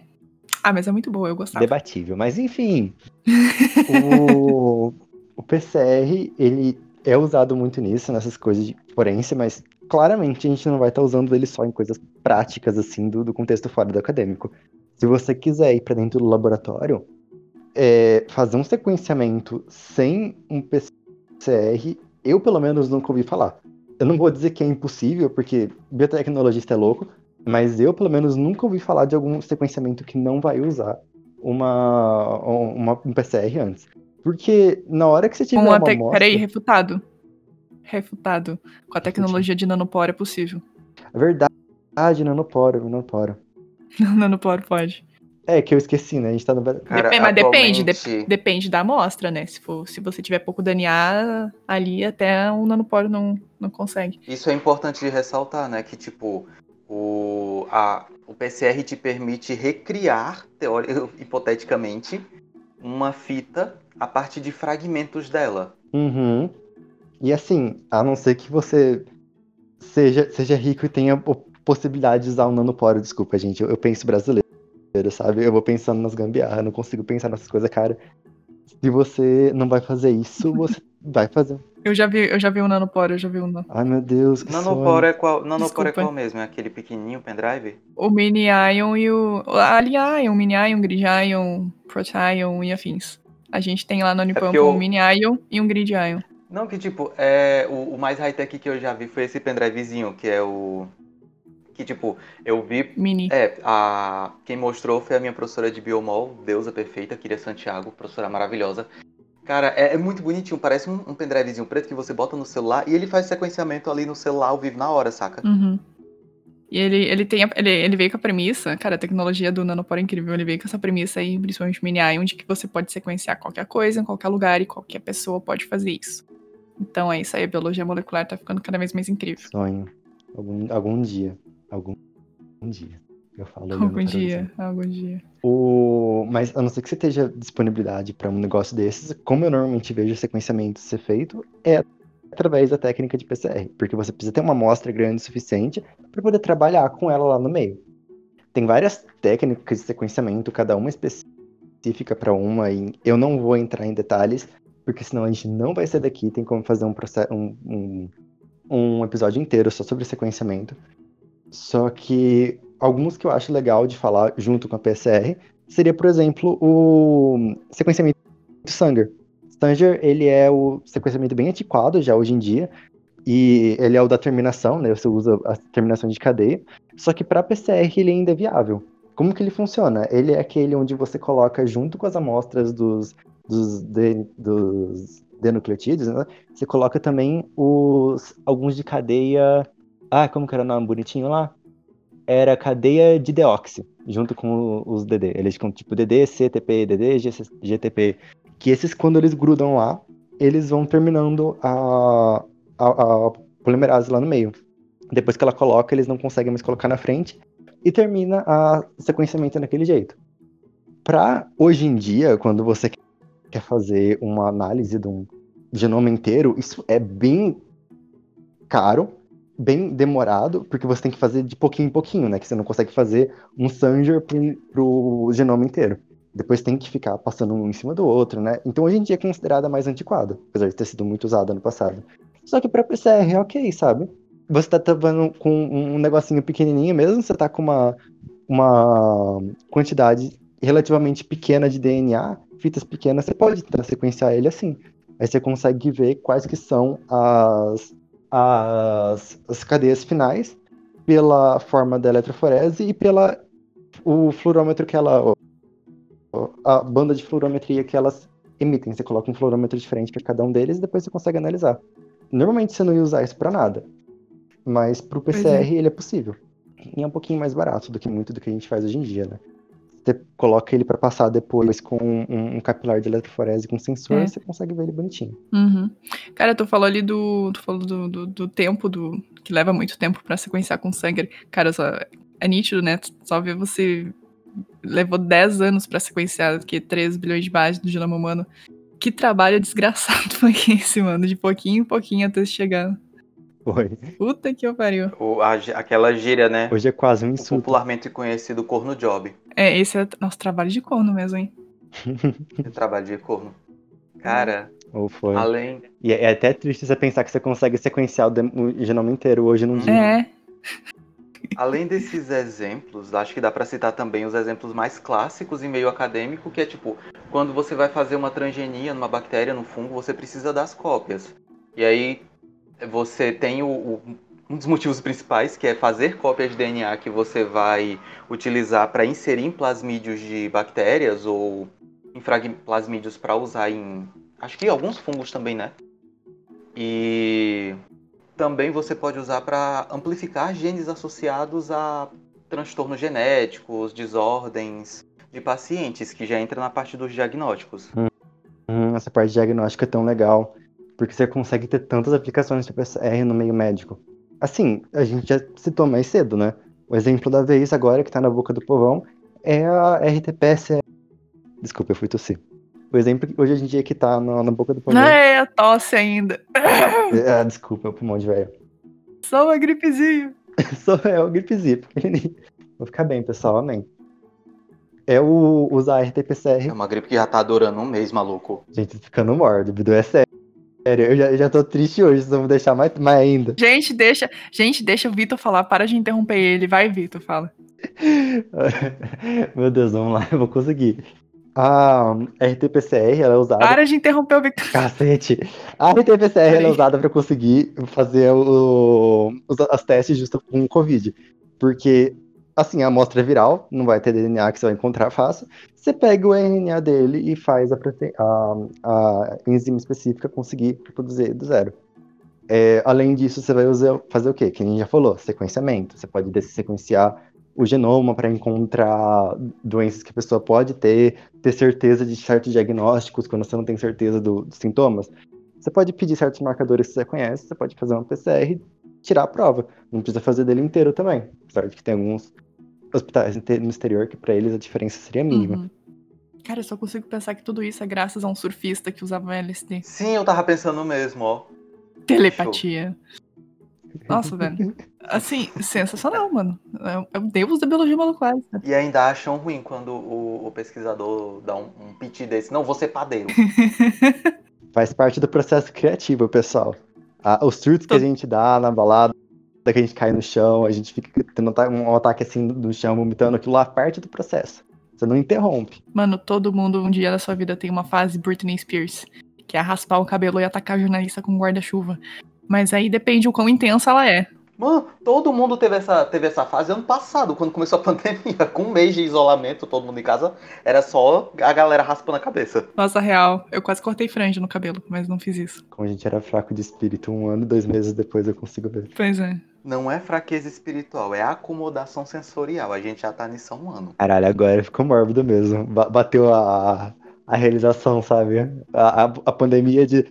Ah, mas é muito boa, eu gostava. Debatível. Mas enfim. o, o PCR, ele é usado muito nisso, nessas coisas de forense, mas claramente a gente não vai estar usando ele só em coisas práticas, assim, do, do contexto fora do acadêmico. Se você quiser ir para dentro do laboratório, é, fazer um sequenciamento sem um PCR, eu pelo menos nunca ouvi falar. Eu não vou dizer que é impossível, porque biotecnologista é louco, mas eu pelo menos nunca ouvi falar de algum sequenciamento que não vai usar uma, uma um PCR antes. Porque na hora que você tiver uma te... amostra... Peraí, refutado. Refutado. Com a tecnologia de nanoporo é possível. É verdade, nanoporo, nanoporo. nanoporo pode. É, que eu esqueci, né? A gente tá no... Cara, Dep- mas depende, dep- depende da amostra, né? Se, for, se você tiver pouco DNA ali, até um nanoporo não, não consegue. Isso é importante de ressaltar, né? Que tipo, o, a, o PCR te permite recriar, teori, hipoteticamente, uma fita a partir de fragmentos dela. Uhum. E assim, a não ser que você seja, seja rico e tenha po- possibilidade de usar um nanoporo, desculpa, gente. Eu, eu penso brasileiro, sabe? Eu vou pensando nas gambiarras, eu não consigo pensar nessas coisas, cara. Se você não vai fazer isso, você vai fazer. Eu já vi, eu já vi um nanoporo, eu já vi um. Ai, meu Deus, que Nanoporo sonho. é qual? Nanoporo é Desculpa. qual mesmo? É aquele pequenininho pendrive? O Mini Ion e o. Ali Ion, Mini Ion, Grid Ion, Protion e afins. A gente tem lá no Unipampa porque eu- um Mini Ion e um Grid Ion. Não, que tipo, é, o, o mais high-tech que eu já vi foi esse pendrivezinho, que é o. Que tipo, eu vi. Mini. É, a, quem mostrou foi a minha professora de Biomol, deusa perfeita, Kiria Santiago, professora maravilhosa. Cara, é, é muito bonitinho, parece um, um pendrivezinho preto que você bota no celular e ele faz sequenciamento ali no celular ao vivo na hora, saca? Uhum. E ele, ele tem a- ele, ele veio com a premissa, cara, a tecnologia do nanoporo é incrível, ele veio com essa premissa aí, principalmente Mini Ion, de que você pode sequenciar qualquer coisa em qualquer lugar e qualquer pessoa pode fazer isso. Então é isso aí, a biologia molecular tá ficando cada vez mais incrível. Sonho. Algum, algum dia. Algum, dia. Eu falo Algum dia, algum dia. O... Mas a não ser que você esteja disponibilidade para um negócio desses, como eu normalmente vejo o sequenciamento ser feito, é através da técnica de PCR, porque você precisa ter uma amostra grande o suficiente para poder trabalhar com ela lá no meio. Tem várias técnicas de sequenciamento, cada uma específica para uma, e eu não vou entrar em detalhes, porque senão a gente não vai sair daqui, tem como fazer um, processo, um, um, um episódio inteiro só sobre sequenciamento. Só que alguns que eu acho legal de falar junto com a PCR seria, por exemplo, o sequenciamento Sanger. Sanger, ele é o sequenciamento bem antiquado já hoje em dia, e ele é o da terminação, né? Você usa a terminação de cadeia. Só que para PCR ele ainda é viável. Como que ele funciona? Ele é aquele onde você coloca junto com as amostras dos, dos, de, dos denucleotídeos, né? Você coloca também os alguns de cadeia. Ah, como que era o nome bonitinho lá? Era cadeia de deoxi, junto com os DD. Eles ficam tipo DD, CTP, DD, GTP. Que esses, quando eles grudam lá, eles vão terminando a, a, a polimerase lá no meio. Depois que ela coloca, eles não conseguem mais colocar na frente e termina a sequenciamento daquele jeito. Para hoje em dia, quando você quer fazer uma análise de um genoma inteiro, isso é bem caro, bem demorado, porque você tem que fazer de pouquinho em pouquinho, né? Que você não consegue fazer um Sanger pro, pro genoma inteiro. Depois tem que ficar passando um em cima do outro, né? Então hoje em dia é considerada mais antiquada, apesar de ter sido muito usada no passado. Só que para PCR é ok, sabe? Você tá trabalhando com um negocinho pequenininho mesmo, você tá com uma, uma quantidade relativamente pequena de DNA, fitas pequenas, você pode sequenciar ele assim. Aí você consegue ver quais que são as, as, as cadeias finais pela forma da eletroforese e pela o fluorômetro que ela a banda de fluorometria que elas emitem. Você coloca um fluorômetro diferente para cada um deles e depois você consegue analisar. Normalmente você não ia usar isso para nada, mas pro Pois PCR é. ele é possível. E é um pouquinho mais barato do que muito do que a gente faz hoje em dia, né? Você coloca ele para passar depois com um, um capilar de eletroforese com sensor, É. você consegue ver ele bonitinho. Uhum. Cara, tu falou ali do. Tu falou do, do, do tempo, do. Que leva muito tempo pra sequenciar com sangue. Cara, só, é nítido, né? Só ver você. Levou 10 anos pra sequenciar que 3 bilhões de bases do genoma humano. Que trabalho desgraçado foi esse, mano. De pouquinho em pouquinho até chegar. Foi. Puta que eu pariu. O, a aquela gíria, né? Hoje é quase um O insulto. popularmente conhecido corno job. É, esse é nosso trabalho de corno mesmo, hein? O trabalho de corno. Cara, Ou foi. além. E é é até triste você pensar que você consegue sequenciar o, o genoma inteiro hoje num dia. É. Além desses exemplos, acho que dá pra citar também os exemplos mais clássicos em meio acadêmico, que é tipo, quando você vai fazer uma transgenia numa bactéria, num fungo, você precisa das cópias. E aí você tem o, o- um dos motivos principais, que é fazer cópias de DNA que você vai utilizar para inserir em plasmídios de bactérias ou em plasmídeos para usar em. Acho que alguns fungos também, né? E também você pode usar para amplificar genes associados a transtornos genéticos, desordens de pacientes, que já entra na parte dos diagnósticos. Hum, hum, essa parte diagnóstica é tão legal, porque você consegue ter tantas aplicações de PCR no meio médico. Assim, a gente já citou mais cedo, né? O exemplo da vez agora, que tá na boca do povão, é a RT-PCR. Desculpa, eu fui tossir. O exemplo que hoje a gente que tá na, na boca do povão. Não é a tosse ainda. É, desculpa, é o pulmão de velho. Só uma gripezinha. Só é o gripezinho, pequenininho. Vou ficar bem, pessoal, amém. É o usar RT-PCR. É uma gripe que já tá durando um mês, maluco. Gente, ficando mórbido, é sério. Eu já, eu já tô triste hoje, vocês vão deixar mais, mais ainda. Gente, deixa, gente, deixa o Vitor falar. Para de interromper ele. Vai, Vitor, fala. Meu Deus, vamos lá, eu vou conseguir. A RT-PCR ela é usada. Para de interromper o Victor. Cacete! A RT-PCR ela é usada para conseguir fazer o, os as testes justo com o Covid. Porque, assim, a amostra é viral, não vai ter DNA que você vai encontrar fácil. Você pega o RNA dele e faz a, a, a enzima específica conseguir produzir do zero. É, além disso, você vai usar, fazer o quê? Que a gente já falou, sequenciamento. Você pode sequenciar o genoma para encontrar doenças que a pessoa pode ter, ter certeza de certos diagnósticos quando você não tem certeza do, dos sintomas. Você pode pedir certos marcadores que você conhece, você pode fazer uma PCR tirar a prova. Não precisa fazer dele inteiro também. Apesar de que tem alguns hospitais no exterior que para eles a diferença seria mínima. Uhum. Cara, eu só consigo pensar que tudo isso é graças a um surfista que usava LSD. Sim, eu tava pensando mesmo, ó. Telepatia. Nossa, velho. Assim, sensacional, mano. É, o deus da biologia molecular. Né? E ainda acham ruim quando o, o pesquisador dá um, um piti desse. Não, você padeiro. Faz parte do processo criativo, pessoal. Ah, os surtos que a gente dá na balada, que a gente cai no chão, a gente fica tendo um ataque assim no chão, vomitando aquilo lá, parte do processo. Você não interrompe. Mano, todo mundo um dia da sua vida tem uma fase Britney Spears, que é raspar o cabelo e atacar a jornalista com guarda-chuva. Mas aí depende o quão intensa ela é. Mano, todo mundo teve essa, teve essa fase ano passado, quando começou a pandemia. Com um mês de isolamento, todo mundo em casa, era só a galera raspando a cabeça. Nossa, real. Eu quase cortei franja no cabelo, mas não fiz isso. Como a gente era fraco de espírito, um ano, dois meses depois eu consigo ver. Pois é. Não é fraqueza espiritual, é acomodação sensorial. A gente já tá nisso há um ano. Caralho, agora ficou mórbido mesmo. Bateu a, a realização, sabe? A, a, a pandemia de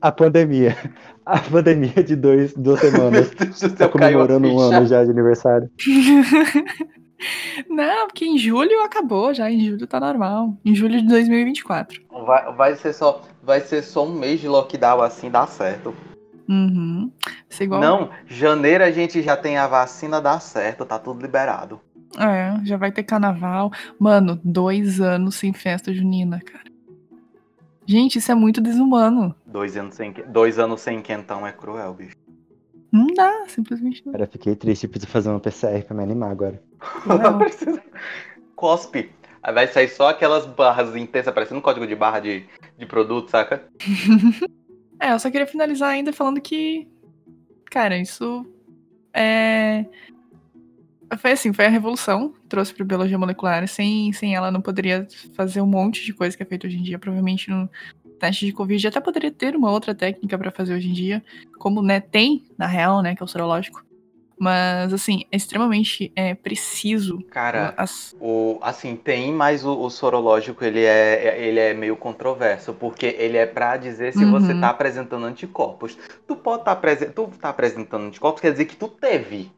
a pandemia. A pandemia de dois, duas semanas. tá comemorando um ano já de aniversário. Não, porque em julho acabou já, em julho tá normal. Em julho de 2024. Vai, vai, ser, só, vai ser só um mês de lockdown assim, dá certo. Uhum. Igual... Não, janeiro a gente já tem a vacina, dá certo, tá tudo liberado. É, já vai ter carnaval. Mano, dois anos sem festa junina, cara. Gente, isso é muito desumano. Dois anos sem, dois anos sem quentão é cruel, bicho. Não dá, simplesmente não. Cara, fiquei triste, preciso fazer uma PCR pra me animar agora. Cospe. Aí vai sair só aquelas barras intensas, parecendo um código de barra de, de produto, saca? é, eu só queria finalizar ainda falando que. Cara, isso é foi assim, foi a revolução trouxe para biologia molecular. Sem, sem ela não poderia fazer um monte de coisa que é feito hoje em dia. Provavelmente no teste de Covid até poderia ter uma outra técnica para fazer hoje em dia, como né, tem, na real, né, que é o sorológico. Mas, assim, é extremamente é, preciso. Cara, as... o, assim, tem, mas o, o, sorológico, ele é, ele é meio controverso, porque ele é para dizer se uhum. você tá apresentando anticorpos. Tu pode tá, tu tá apresentando anticorpos, quer dizer que tu teve,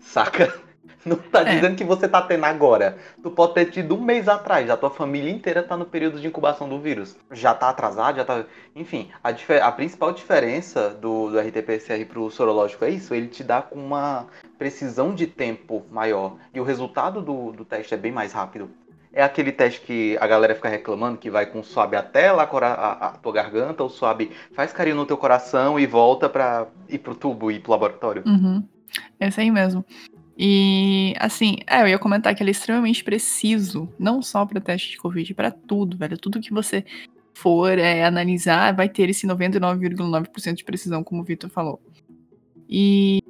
saca? Não tá é. dizendo que você tá tendo agora. Tu pode ter tido um mês atrás, a tua família inteira tá no período de incubação do vírus. Já tá atrasado, já tá. Enfim, a, a principal diferença do, do RT-PCR pro sorológico é isso, ele te dá com uma precisão de tempo maior. E o resultado do, do teste é bem mais rápido. É aquele teste que a galera fica reclamando que vai com suave até lá a, a, tua garganta, ou suave faz carinho no teu coração e volta para ir pro tubo e ir pro laboratório. Uhum. Esse aí mesmo. E, assim, é, eu ia comentar que ele é extremamente preciso, não só para teste de Covid, para tudo, velho. Tudo que você for é, analisar vai ter esse 99,9% de precisão, como o Vitor falou. E,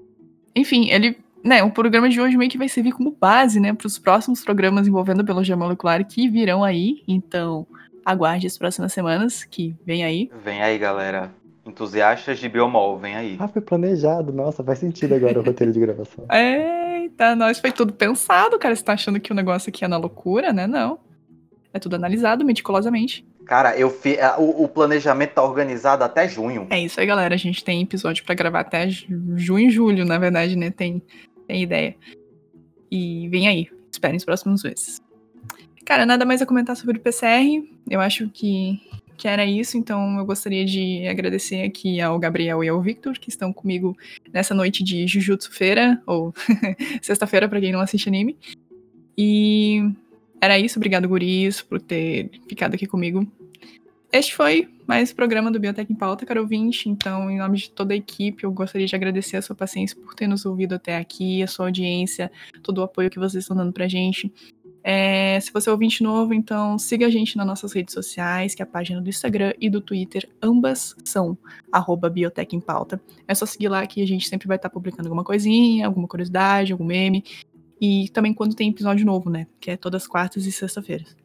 enfim, ele, né, o programa de hoje meio que vai servir como base, né, para os próximos programas envolvendo biologia molecular que virão aí. Então, aguarde as próximas semanas, que vem aí. Vem aí, galera. Entusiastas de biomol, vem aí. Ah, foi planejado. Nossa, faz sentido agora o roteiro de gravação. Eita, nós foi tudo pensado, cara. Você tá achando que o negócio aqui é na loucura, né? Não. É tudo analisado meticulosamente. Cara, eu fi... o, o planejamento tá organizado até junho. É isso aí, galera. A gente tem episódio para gravar até junho e julho, na verdade, né? Tem, tem ideia. E vem aí. Esperem os próximos meses. Cara, nada mais a comentar sobre o PCR. Eu acho que, que era isso, então eu gostaria de agradecer aqui ao Gabriel e ao Victor, que estão comigo nessa noite de Jujutsu-feira, ou sexta-feira para quem não assiste anime. E era isso, obrigado, Guris, por ter ficado aqui comigo. Este foi mais o programa do Biotech em Pauta, caro ouvinte. Então, em nome de toda a equipe, eu gostaria de agradecer a sua paciência por ter nos ouvido até aqui, a sua audiência, todo o apoio que vocês estão dando pra gente. É, se você é ouvinte novo, então siga a gente nas nossas redes sociais, que é a página do Instagram e do Twitter. Ambas são arroba Biotech em Pauta. É só seguir lá que a gente sempre vai estar publicando alguma coisinha, alguma curiosidade, algum meme. E também quando tem episódio novo, né? Que é todas quartas e sexta-feiras.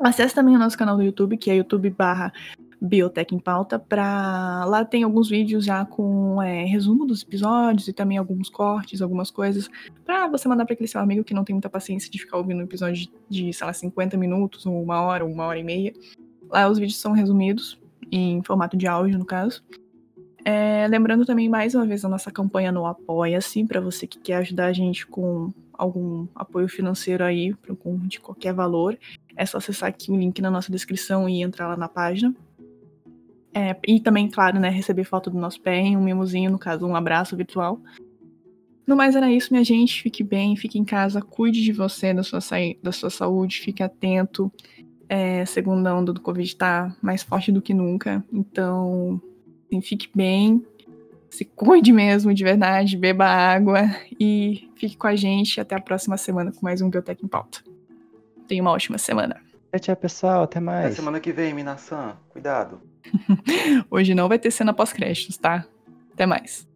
Acesse também o nosso canal do YouTube, que é youtube barra Biotech em Pauta. Pra... Lá tem alguns vídeos já com é, resumo dos episódios e também alguns cortes, algumas coisas, para você mandar para aquele seu amigo que não tem muita paciência de ficar ouvindo um episódio de, sei lá, 50 minutos, ou uma hora, ou uma hora e meia. Lá os vídeos são resumidos, em formato de áudio, no caso. É, lembrando também mais uma vez a nossa campanha no Apoia-se, para você que quer ajudar a gente com algum apoio financeiro aí, de qualquer valor. É só acessar aqui o link na nossa descrição e entrar lá na página. É, e também, claro, né, receber foto do nosso pé, um mimozinho, no caso, um abraço virtual. No mais era isso, minha gente. Fique bem, fique em casa, cuide de você, da sua, da sua saúde, fique atento. É, segunda onda do Covid tá mais forte do que nunca. Então, assim, fique bem, se cuide mesmo, de verdade, beba água e fique com a gente. Até a próxima semana com mais um Biotech em Pauta. Tenha uma ótima semana. Tchau, pessoal. Até mais. Até semana que vem, Minasan. Cuidado. Hoje não vai ter cena pós-créditos, tá? Até mais.